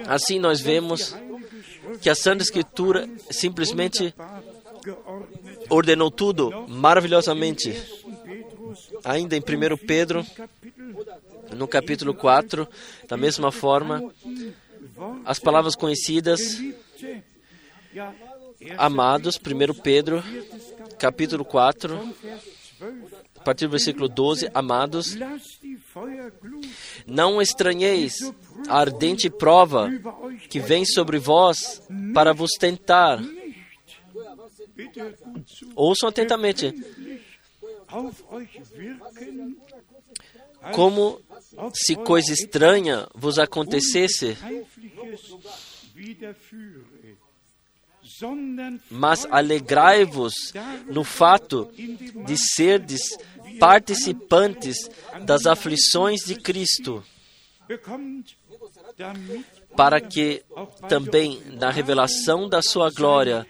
S1: Assim nós vemos que a Santa Escritura simplesmente ordenou tudo maravilhosamente. Ainda em 1 Pedro, no capítulo 4, da mesma forma, as palavras conhecidas, amados, 1 Pedro, capítulo 4, a partir do versículo 12, amados, não estranheis a ardente prova que vem sobre vós para vos tentar. Ouçam atentamente. Como se coisa estranha vos acontecesse, mas alegrai-vos no fato de serdes participantes das aflições de Cristo, para que também na revelação da sua glória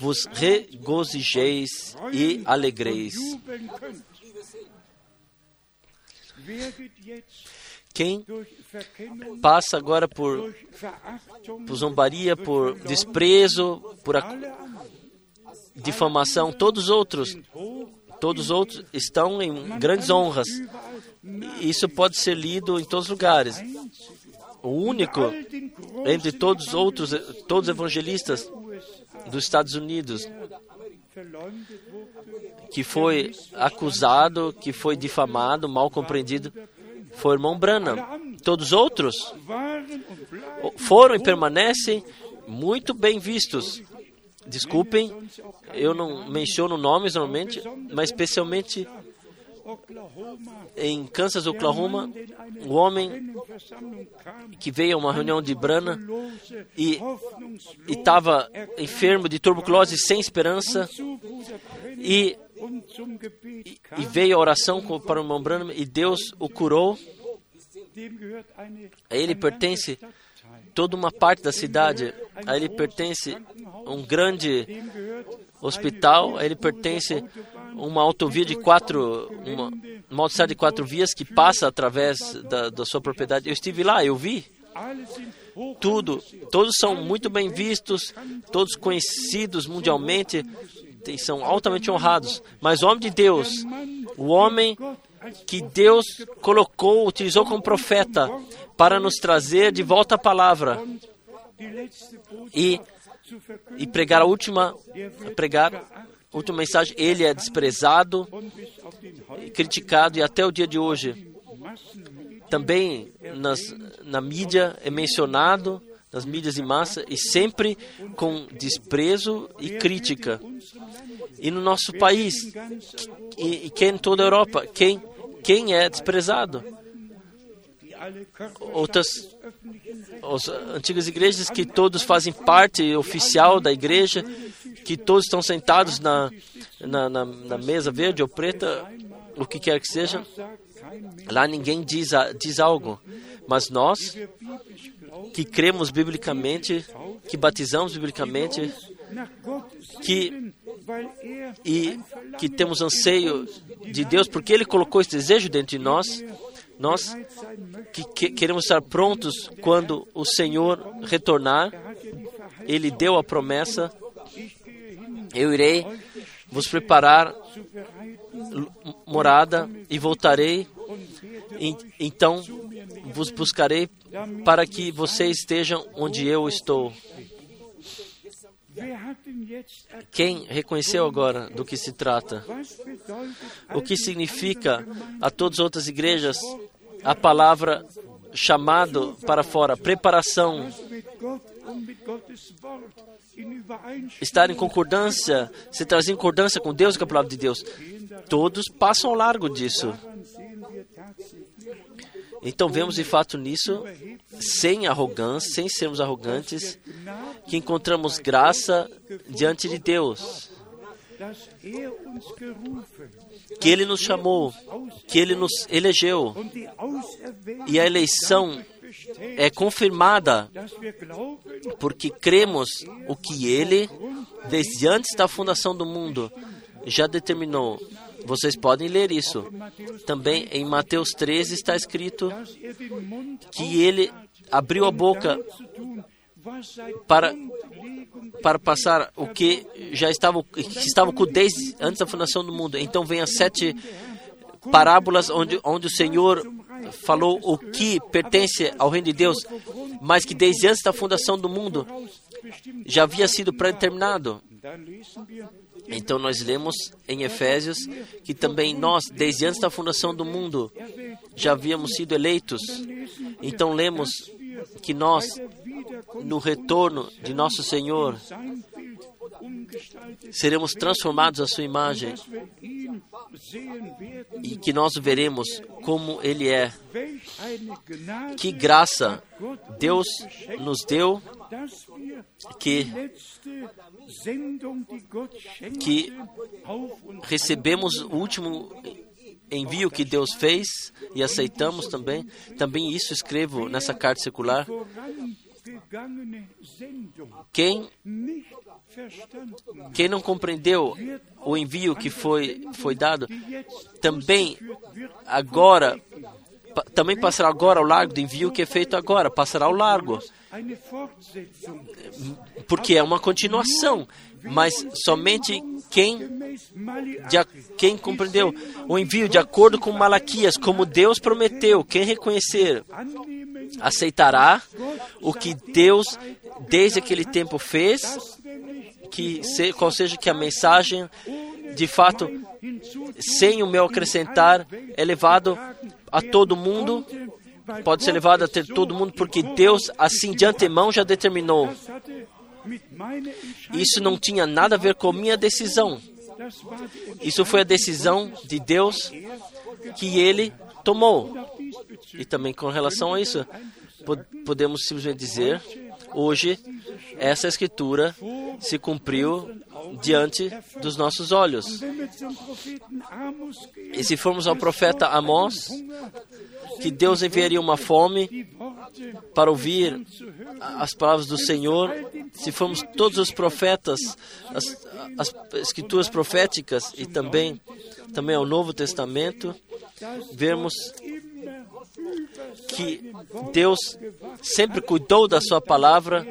S1: vos regozijeis e alegreis. Quem passa agora por, por zombaria, por desprezo, por difamação, todos os outros, todos os outros estão em grandes honras. Isso pode ser lido em todos os lugares. O único entre todos os outros, todos os evangelistas dos Estados Unidos que foi acusado, que foi difamado, mal compreendido, foi o irmão Branham. Todos os outros foram e permanecem muito bem vistos. Desculpem, eu não menciono nomes normalmente, mas especialmente em Kansas, Oklahoma, um homem que veio a uma reunião de Brana e estava enfermo de tuberculose sem esperança e, e, e veio a oração para o irmão Branham e Deus o curou. A ele pertence toda uma parte da cidade, a ele pertence um grande hospital, a ele pertence uma autovia de quatro, uma, uma de quatro vias que passa através da, da sua propriedade. Eu estive lá, eu vi tudo, todos são muito bem vistos, todos conhecidos mundialmente, são altamente honrados. Mas o homem de Deus, o homem que Deus colocou, utilizou como profeta para nos trazer de volta a palavra e, e pregar a última, pregar a última mensagem. Ele é desprezado, criticado e até o dia de hoje também nas, na mídia é mencionado nas mídias de massa e sempre com desprezo e crítica. E no nosso país, e, quem em toda a Europa, quem, quem é desprezado? Outras as antigas igrejas que todos fazem parte oficial da igreja, que todos estão sentados na, na, na, na mesa verde ou preta, o que quer que seja, lá ninguém diz, diz algo, mas nós que cremos biblicamente, que batizamos biblicamente, que e que temos anseio de Deus, porque Ele colocou esse desejo dentro de nós, nós que, que queremos estar prontos quando o Senhor retornar, Ele deu a promessa: eu irei vos preparar morada e voltarei, então vos buscarei para que vocês estejam onde eu estou. Quem reconheceu agora do que se trata? O que significa a todas as outras igrejas a palavra chamado para fora, preparação, estar em concordância, se trazer em concordância com Deus e com a palavra de Deus. Todos passam ao largo disso. Então vemos de fato nisso, sem arrogância, sem sermos arrogantes, que encontramos graça diante de Deus. Que Ele nos chamou, que Ele nos elegeu. E a eleição é confirmada porque cremos o que Ele, desde antes da fundação do mundo, já determinou. Vocês podem ler isso. Também em Mateus 13 está escrito que ele abriu a boca para, para passar o que já estava, que estava com desde antes da fundação do mundo. Então vem as sete parábolas onde, onde o Senhor falou o que pertence ao reino de Deus, mas que desde antes da fundação do mundo já havia sido predeterminado. Então nós lemos em Efésios que também nós, desde antes da fundação do mundo, já havíamos sido eleitos. Então lemos que nós, no retorno de nosso Senhor, seremos transformados à sua imagem e que nós veremos como Ele é. Que graça Deus nos deu que, que recebemos o último envio que Deus fez e aceitamos também. Também isso escrevo nessa carta circular. Quem, quem não compreendeu o envio que foi, foi dado, também agora, também passará agora ao largo do envio que é feito agora, passará ao largo. Porque é uma continuação, mas somente quem, de, quem compreendeu o envio de acordo com Malaquias, como Deus prometeu, quem reconhecer, aceitará o que Deus desde aquele tempo fez, que se, qual seja que a mensagem, de fato, sem o meu acrescentar, é levado a todo mundo pode ser levado a ter todo mundo, porque Deus, assim de antemão, já determinou. Isso não tinha nada a ver com minha decisão. Isso foi a decisão de Deus que ele tomou. E também com relação a isso, podemos simplesmente dizer: hoje, essa escritura se cumpriu diante dos nossos olhos. E se formos ao profeta Amós, que Deus enviaria uma fome para ouvir as palavras do Senhor. Se formos todos os profetas, as, as escrituras proféticas e também, também ao Novo Testamento, vemos que Deus sempre cuidou da sua palavra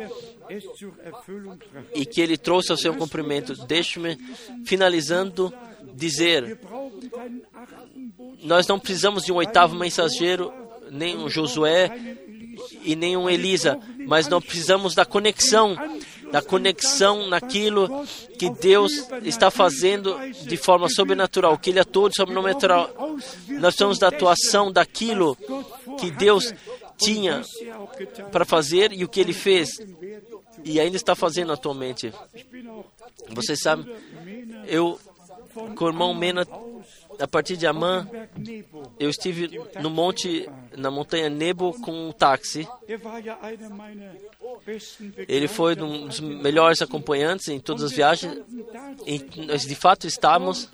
S1: e que ele trouxe ao seu cumprimento. Deixe-me, finalizando, dizer: nós não precisamos de um oitavo mensageiro, nem um Josué e nem um Elisa, mas nós precisamos da conexão, da conexão naquilo que Deus está fazendo de forma sobrenatural, que Ele atua de sobrenatural. Nós precisamos da atuação daquilo que Deus tinha para fazer e o que Ele fez e ainda está fazendo atualmente. Vocês sabem, eu com o irmão Mena a partir de Amã, eu estive no monte, na montanha Nebo com um táxi. Ele foi um dos melhores acompanhantes em todas as viagens. E nós de fato estávamos,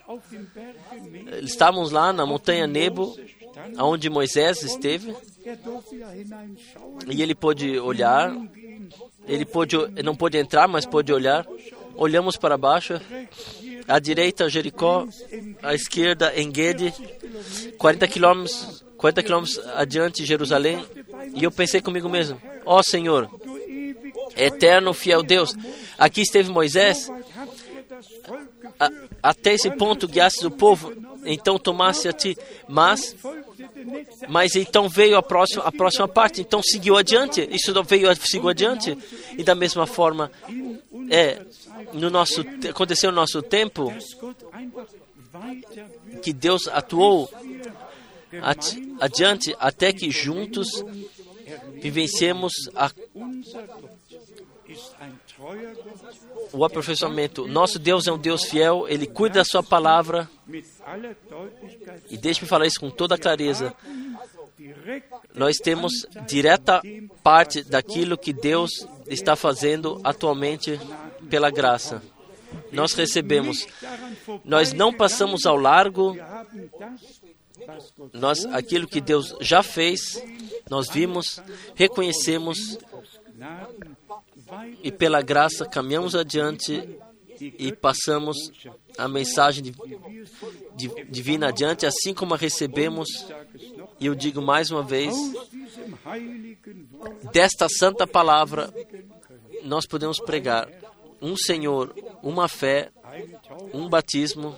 S1: estávamos lá na montanha Nebo, onde Moisés esteve. E ele pôde olhar. Ele pôde, não pôde entrar, mas pôde olhar. Olhamos para baixo. À direita Jericó, à esquerda Engedi, 40 quilômetros 40 quilômetros adiante Jerusalém, e eu pensei comigo mesmo: ó oh, Senhor, eterno fiel Deus, aqui esteve Moisés, a, até esse ponto guiaste o povo, então tomasse a ti, mas mas então veio a próxima, a próxima parte, então seguiu adiante, isso veio, seguiu adiante, e da mesma forma, é, no nosso, aconteceu no nosso tempo que Deus atuou adiante até que juntos vivenciemos a, o aperfeiçoamento. Nosso Deus é um Deus fiel, Ele cuida da Sua palavra. E deixe-me falar isso com toda clareza. nós temos direta parte daquilo que Deus está fazendo atualmente pela graça. Nós recebemos. Nós não passamos ao largo nós aquilo que Deus já fez, nós vimos, reconhecemos e pela graça caminhamos adiante e passamos a mensagem de, de, divina adiante, assim como a recebemos. E eu digo mais uma vez, desta santa palavra nós podemos pregar um Senhor, uma fé, um batismo,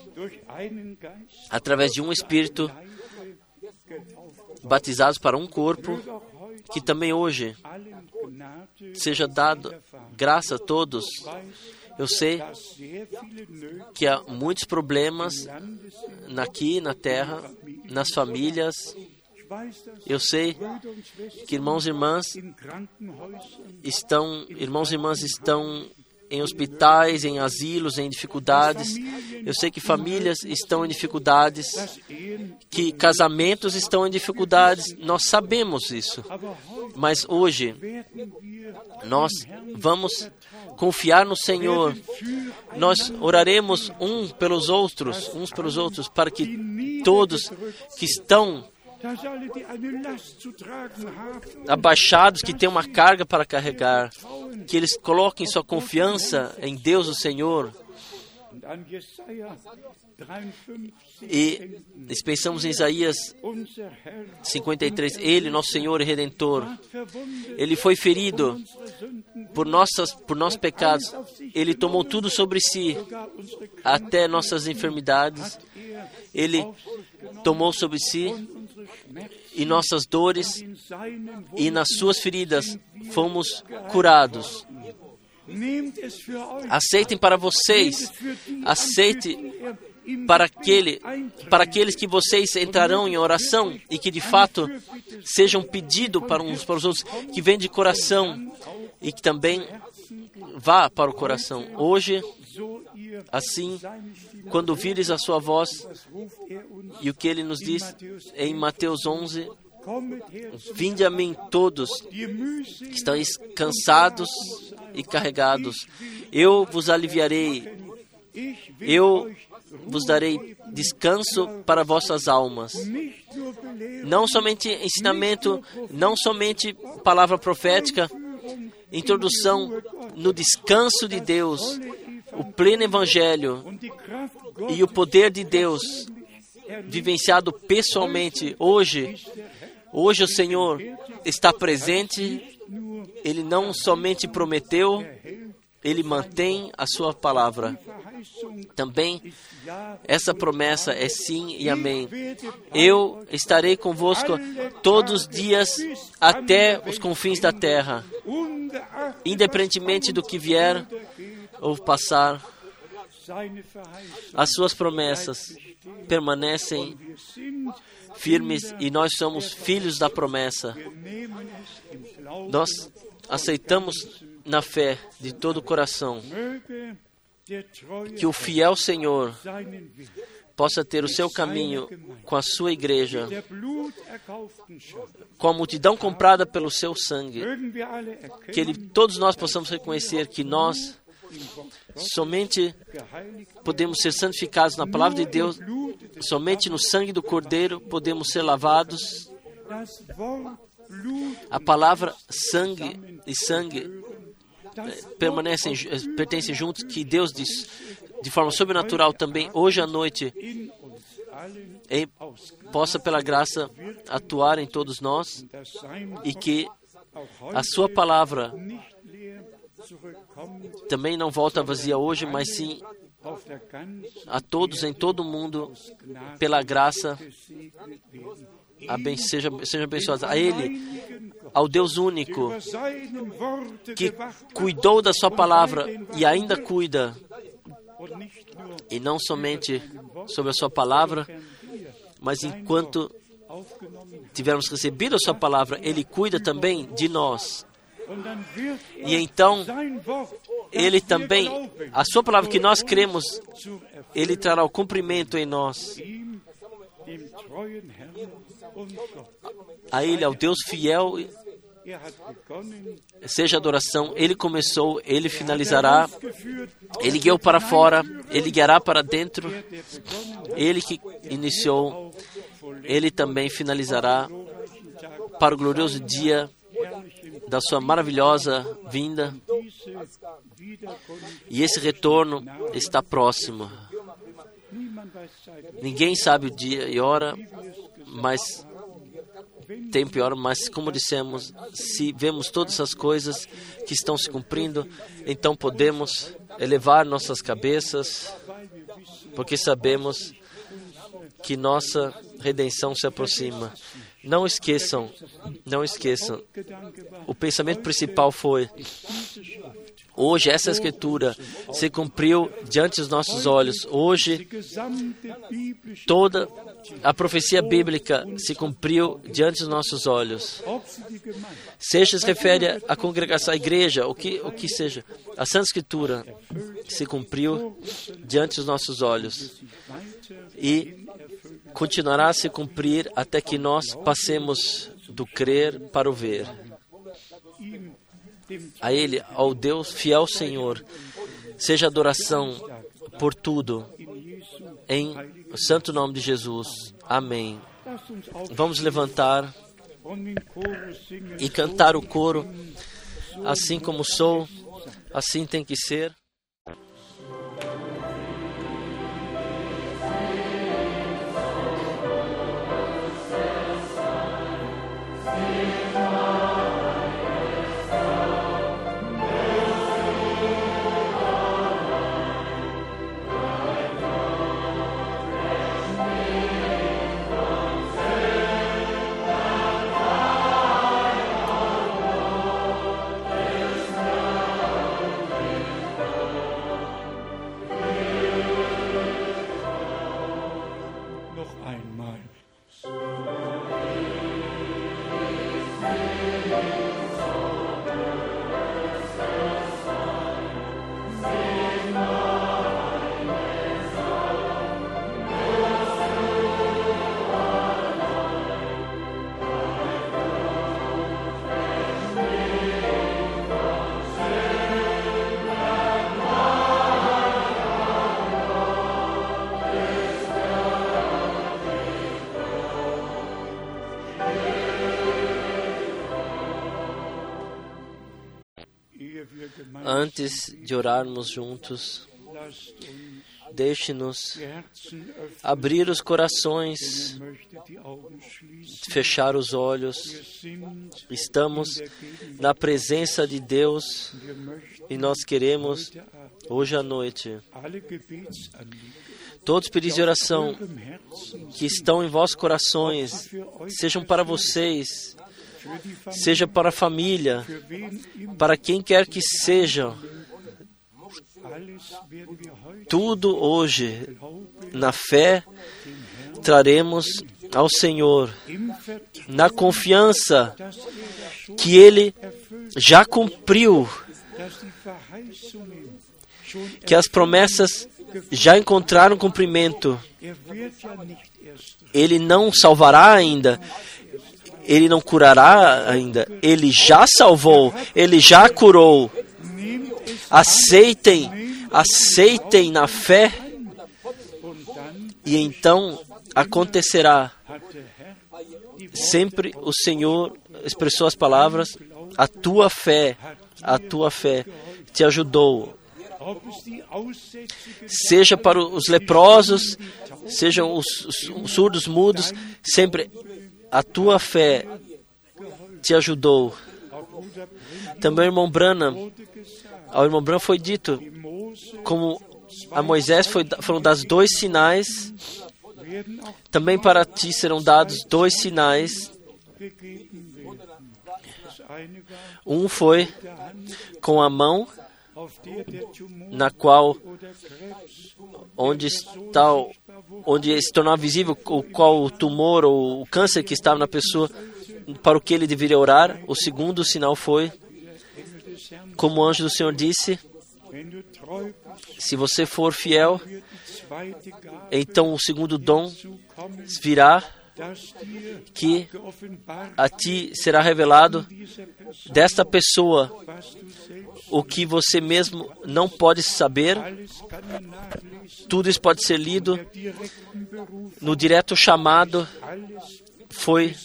S1: através de um Espírito, batizados para um corpo, que também hoje seja dado graça a todos. Eu sei que há muitos problemas aqui na terra, nas famílias. Eu sei que irmãos e irmãs estão, irmãos e irmãs estão em hospitais, em asilos, em dificuldades. Eu sei que famílias estão em dificuldades, que casamentos estão em dificuldades. Nós sabemos isso. Mas hoje, nós vamos confiar no Senhor. Nós oraremos um pelos outros, uns pelos outros, para que todos que estão abaixados que têm uma carga para carregar, que eles coloquem sua confiança em Deus, o Senhor. E pensamos em Isaías 53, Ele, nosso Senhor e Redentor, Ele foi ferido por, nossas, por nossos pecados, Ele tomou tudo sobre si, até nossas enfermidades, Ele tomou sobre si e nossas dores, e nas suas feridas fomos curados. Aceitem para vocês, aceite para, aquele, para aqueles que vocês entrarão em oração e que de fato sejam pedido para uns para os outros, que vem de coração e que também vá para o coração. Hoje, assim, quando vires a sua voz, e o que ele nos diz em Mateus 11, Vinde a mim todos que estão cansados e carregados, eu vos aliviarei, eu vos darei descanso para vossas almas. Não somente ensinamento, não somente palavra profética, introdução no descanso de Deus, o pleno evangelho e o poder de Deus vivenciado pessoalmente hoje Hoje o Senhor está presente, Ele não somente prometeu, Ele mantém a sua palavra. Também essa promessa é sim e amém. Eu estarei convosco todos os dias até os confins da terra, independentemente do que vier ou passar. As suas promessas permanecem firmes e nós somos filhos da promessa. Nós aceitamos na fé de todo o coração que o fiel Senhor possa ter o seu caminho com a sua igreja, com a multidão comprada pelo seu sangue, que ele, todos nós possamos reconhecer que nós Somente podemos ser santificados na palavra de Deus, somente no sangue do Cordeiro podemos ser lavados. A palavra sangue e sangue eh, permanecem, eh, pertencem juntos, que Deus diz de forma sobrenatural também hoje à noite possa pela graça atuar em todos nós e que a sua palavra também não volta vazia hoje, mas sim a todos em todo o mundo, pela graça, seja, sejam abençoados. A Ele, ao Deus único, que cuidou da Sua palavra e ainda cuida, e não somente sobre a Sua palavra, mas enquanto tivermos recebido a Sua palavra, Ele cuida também de nós e então, Ele também, a Sua palavra que nós cremos, Ele trará o cumprimento em nós. A Ele, ao Deus fiel, seja adoração. Ele começou, Ele finalizará. Ele guiou para fora, Ele guiará para dentro. Ele que iniciou, Ele também finalizará para o glorioso dia da sua maravilhosa vinda. E esse retorno está próximo. Ninguém sabe o dia e hora, mas tempo e hora, mas como dissemos, se vemos todas as coisas que estão se cumprindo, então podemos elevar nossas cabeças, porque sabemos que nossa redenção se aproxima. Não esqueçam, não esqueçam. O pensamento principal foi: hoje essa escritura se cumpriu diante dos nossos olhos. Hoje toda a profecia bíblica se cumpriu diante dos nossos olhos. Seja se refere à congregação, à igreja, o que o que seja, a Santa Escritura se cumpriu diante dos nossos olhos. E continuará a se cumprir até que nós passemos do crer para o ver. A Ele, ao Deus fiel Senhor, seja adoração por tudo, em o santo nome de Jesus. Amém. Vamos levantar e cantar o coro, assim como sou, assim tem que ser. Antes de orarmos juntos, deixe-nos abrir os corações, fechar os olhos. Estamos na presença de Deus e nós queremos, hoje à noite, todos os pedidos de oração que estão em vossos corações, sejam para vocês seja para a família, para quem quer que seja. Tudo hoje, na fé, traremos ao Senhor, na confiança que Ele já cumpriu, que as promessas já encontraram cumprimento. Ele não salvará ainda, ele não curará ainda. Ele já salvou, ele já curou. Aceitem, aceitem na fé, e então acontecerá. Sempre o Senhor expressou as palavras: a tua fé, a tua fé te ajudou. Seja para os leprosos, sejam os, os surdos mudos, sempre a tua fé te ajudou. Também, irmão Branham, ao irmão Branham foi dito, como a Moisés foi, foram dados dois sinais, também para ti serão dados dois sinais. Um foi com a mão na qual onde está onde se tornava visível o qual o tumor ou o câncer que estava na pessoa para o que ele deveria orar. O segundo sinal foi como o anjo do Senhor disse: se você for fiel, então o segundo dom virá que a ti será revelado desta pessoa o que você mesmo não pode saber. Tudo isso pode ser lido no direto chamado. Foi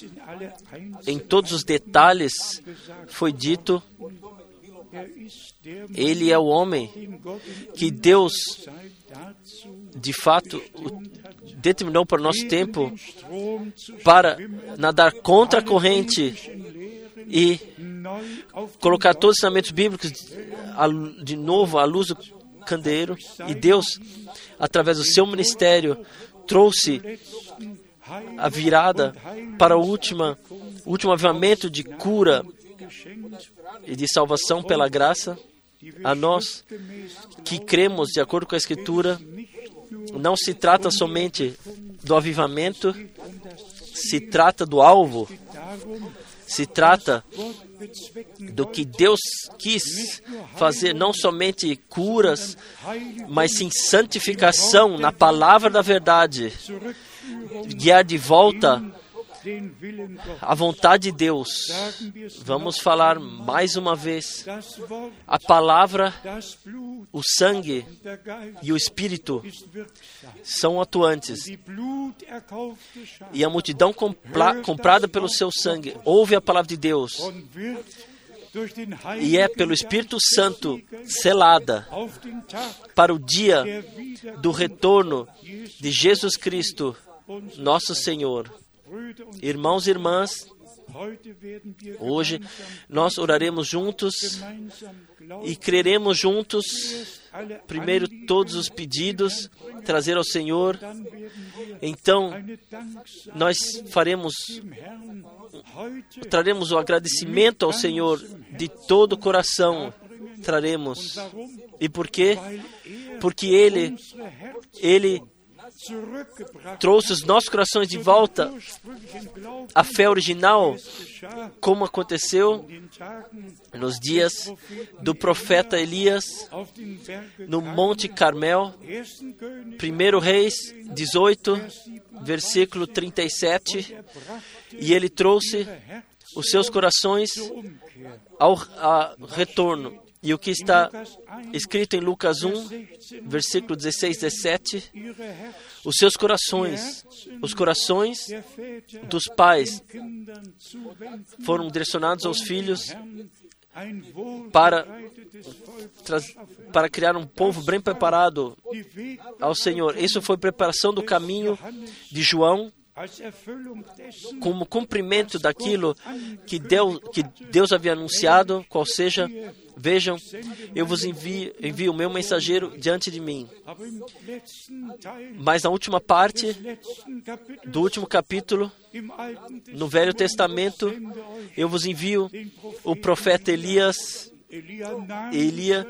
S1: em todos os detalhes foi dito. Ele é o homem que Deus de fato determinou para o nosso tempo para nadar contra a corrente e colocar todos os ensinamentos bíblicos de novo à luz do candeeiro. E Deus, através do seu ministério, trouxe a virada para o último, último avivamento de cura e de salvação pela graça a nós que cremos de acordo com a Escritura não se trata somente do avivamento, se trata do alvo, se trata do que Deus quis fazer, não somente curas, mas sim santificação na palavra da verdade, guiar de volta a vontade de Deus. Vamos falar mais uma vez. A palavra, o sangue e o espírito são atuantes. E a multidão comprada pelo seu sangue ouve a palavra de Deus e é pelo Espírito Santo selada para o dia do retorno de Jesus Cristo, nosso Senhor. Irmãos e irmãs, hoje nós oraremos juntos e creremos juntos, primeiro todos os pedidos, trazer ao Senhor. Então, nós faremos, traremos o agradecimento ao Senhor de todo o coração. Traremos. E por quê? Porque Ele, Ele trouxe os nossos corações de volta à fé original, como aconteceu nos dias do profeta Elias no Monte Carmel, 1 Reis 18, versículo 37, e ele trouxe os seus corações ao, retorno. E o que está escrito em Lucas 1, versículo 16, 17, os seus corações, os corações dos pais foram direcionados aos filhos para, para criar um povo bem preparado ao Senhor. Isso foi preparação do caminho de João como cumprimento daquilo que Deus, que Deus havia anunciado, qual seja, vejam, eu vos envio, envio o meu mensageiro diante de mim. Mas na última parte do último capítulo, no Velho Testamento, eu vos envio o profeta Elias. Elia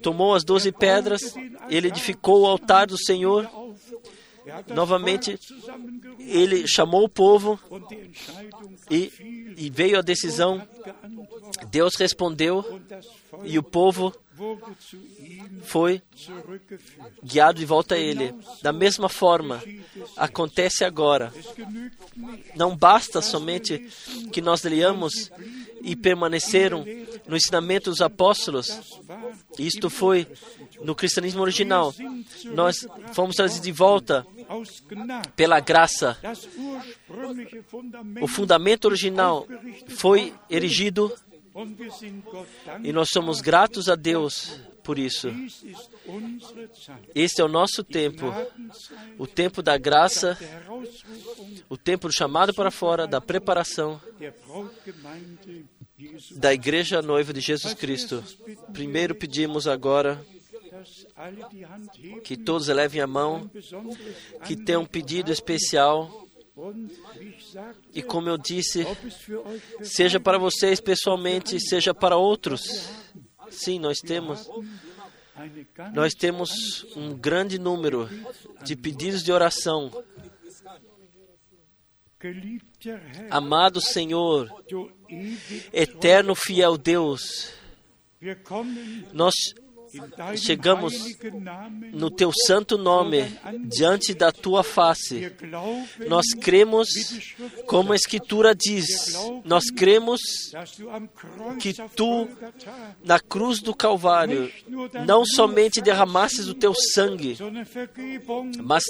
S1: tomou as doze pedras, ele edificou o altar do Senhor Novamente, ele chamou o povo e, e veio a decisão. Deus respondeu e o povo foi guiado de volta a ele. Da mesma forma, acontece agora. Não basta somente que nós leamos e permaneceram no ensinamento dos apóstolos. Isto foi no cristianismo original. Nós fomos trazidos de volta pela graça. O fundamento original foi erigido e nós somos gratos a Deus por isso. Este é o nosso tempo, o tempo da graça, o tempo do chamado para fora, da preparação da Igreja Noiva de Jesus Cristo. Primeiro pedimos agora que todos elevem a mão, que tenham um pedido especial. E como eu disse, seja para vocês pessoalmente, seja para outros. Sim, nós temos nós temos um grande número de pedidos de oração. Amado Senhor, eterno fiel Deus, nós chegamos no teu santo nome, diante da tua face. Nós cremos, como a Escritura diz, nós cremos que tu, na cruz do Calvário, não somente derramasses o teu sangue, mas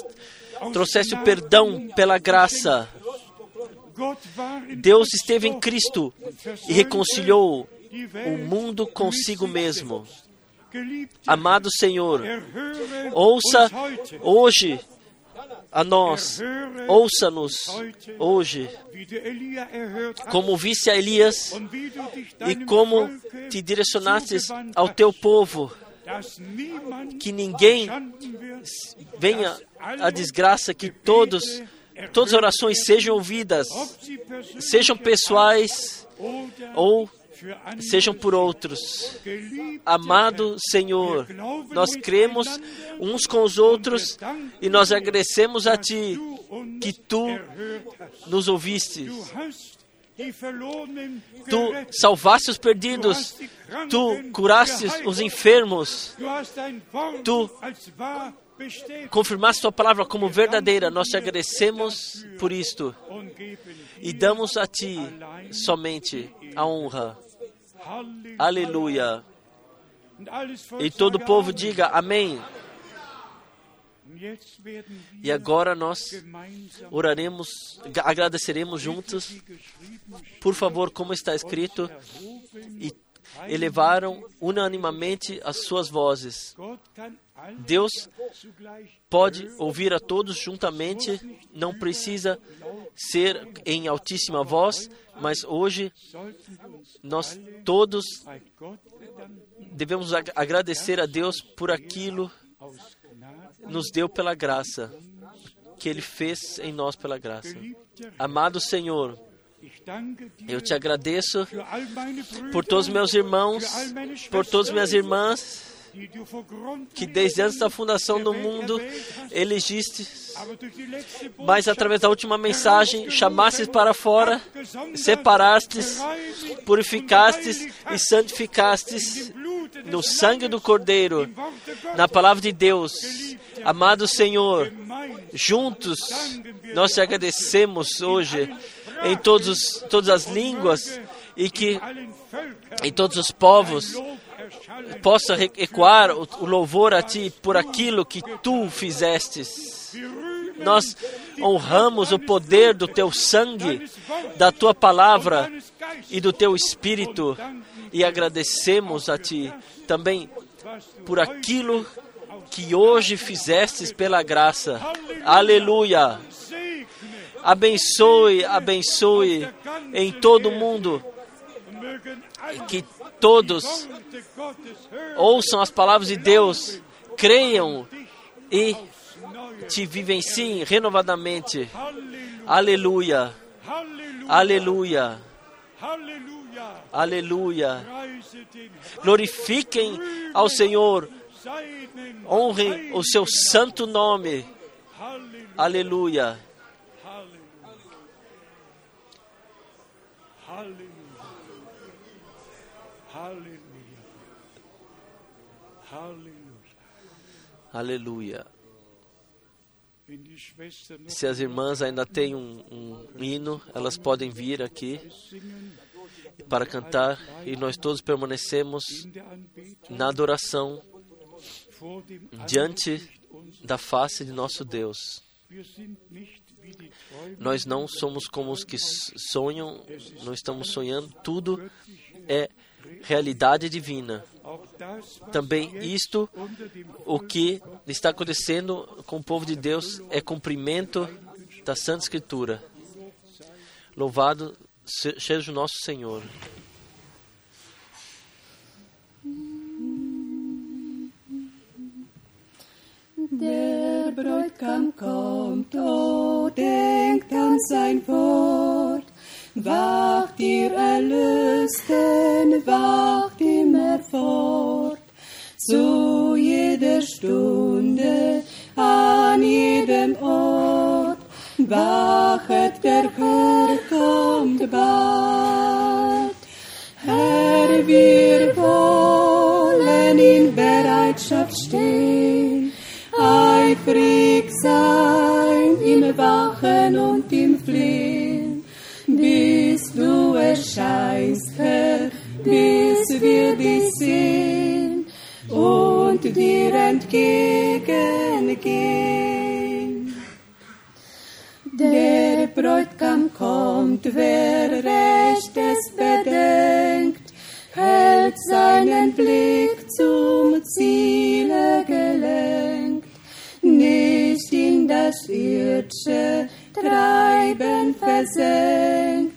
S1: trouxesse o perdão pela graça. Deus esteve em Cristo e reconciliou o mundo consigo mesmo. Amado Senhor, ouça hoje a nós, ouça-nos hoje, como visse a Elias e como te direcionastes ao teu povo, que ninguém venha a desgraça, que todos, todas as orações sejam ouvidas, sejam pessoais ou sejam por outros. Amado Senhor, nós cremos uns com os outros e nós agradecemos a Ti que Tu nos ouviste. Tu salvaste os perdidos, Tu curaste os enfermos, Tu confirmaste Tua palavra como verdadeira. Nós te agradecemos por isto e damos a Ti somente a honra. Aleluia. E todo o povo diga amém. E agora nós oraremos, agradeceremos juntos. Por favor, como está escrito, e elevaram unanimamente as suas vozes. Deus pode ouvir a todos juntamente, não precisa ser em altíssima voz, mas hoje nós todos devemos agradecer a Deus por aquilo nos deu pela graça, que Ele fez em nós pela graça. Amado Senhor, eu te agradeço por todos meus irmãos, por todas minhas irmãs, que desde antes da fundação do mundo elegiste, mas através da última mensagem chamastes para fora, separastes, purificastes e santificastes no sangue do Cordeiro, na palavra de Deus. Amado Senhor, juntos nós te agradecemos hoje em todos, todas as línguas e que em todos os povos possa ecoar o louvor a Ti por aquilo que Tu fizestes. Nós honramos o poder do Teu sangue, da Tua palavra e do Teu Espírito e agradecemos a Ti também por aquilo que hoje fizestes pela graça. Aleluia! Abençoe, abençoe em todo o mundo que todos ouçam as palavras de Deus, creiam e te vivenciem renovadamente. Aleluia. Aleluia. Aleluia. Glorifiquem ao Senhor. Honrem o seu santo nome. Aleluia. Aleluia. Aleluia. Se as irmãs ainda têm um, um, hino, elas podem vir aqui para cantar e nós todos permanecemos na adoração diante da face de nosso Deus. Nós não somos como os que sonham, não estamos sonhando, tudo é realidade divina. Também isto, o que está acontecendo com o povo de Deus, é cumprimento da Santa Escritura. Louvado seja o nosso Senhor.
S2: Der Bräutigam kommt, oh, denkt an sein Wort. Wacht ihr Erlösten, wacht immer fort, zu jeder Stunde, an jedem Ort, wachet, der Herr kommt bald. Herr, wir wollen bereit Bereitschaft stehen, eifrig sein im Wachen und du erscheinst, Herr, bis wir dich sehen und dir entgegengehen. Der Bräutigam kommt, wer Rechtes bedenkt, hält seinen Blick zum Ziele gelenkt, nicht in das irdische Treiben versenkt,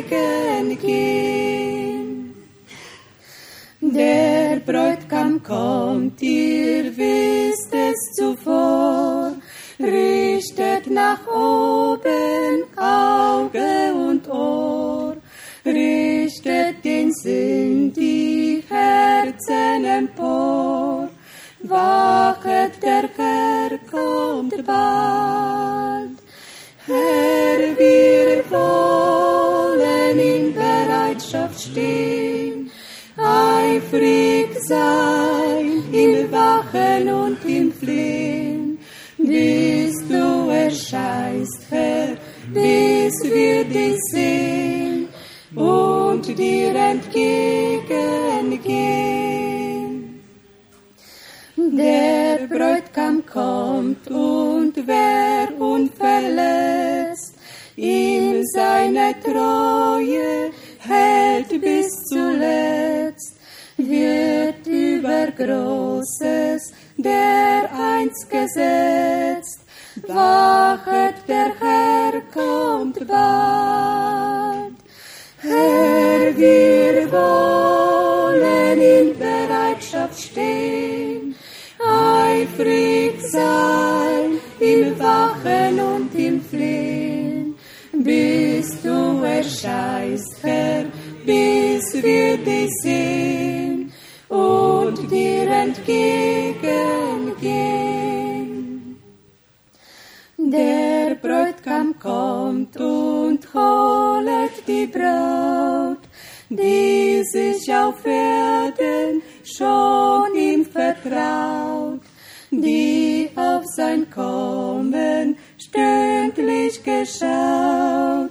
S2: Bräutigam kommt, ihr wisst es zuvor, richtet nach oben Auge und Ohr, richtet den Sinn, die Treue hält bis zuletzt, wird über Großes der einst gesetzt. Wachet, der Herr kommt bald. Herr, wir wollen in Bereitschaft stehen, eifrig sein erscheinst, Herr, bis wir dich sehen und dir entgegengehen. Der Bräutigam kommt und holet die Braut, die sich auf Erden schon ihm vertraut, die auf sein Kommen stündlich geschaut.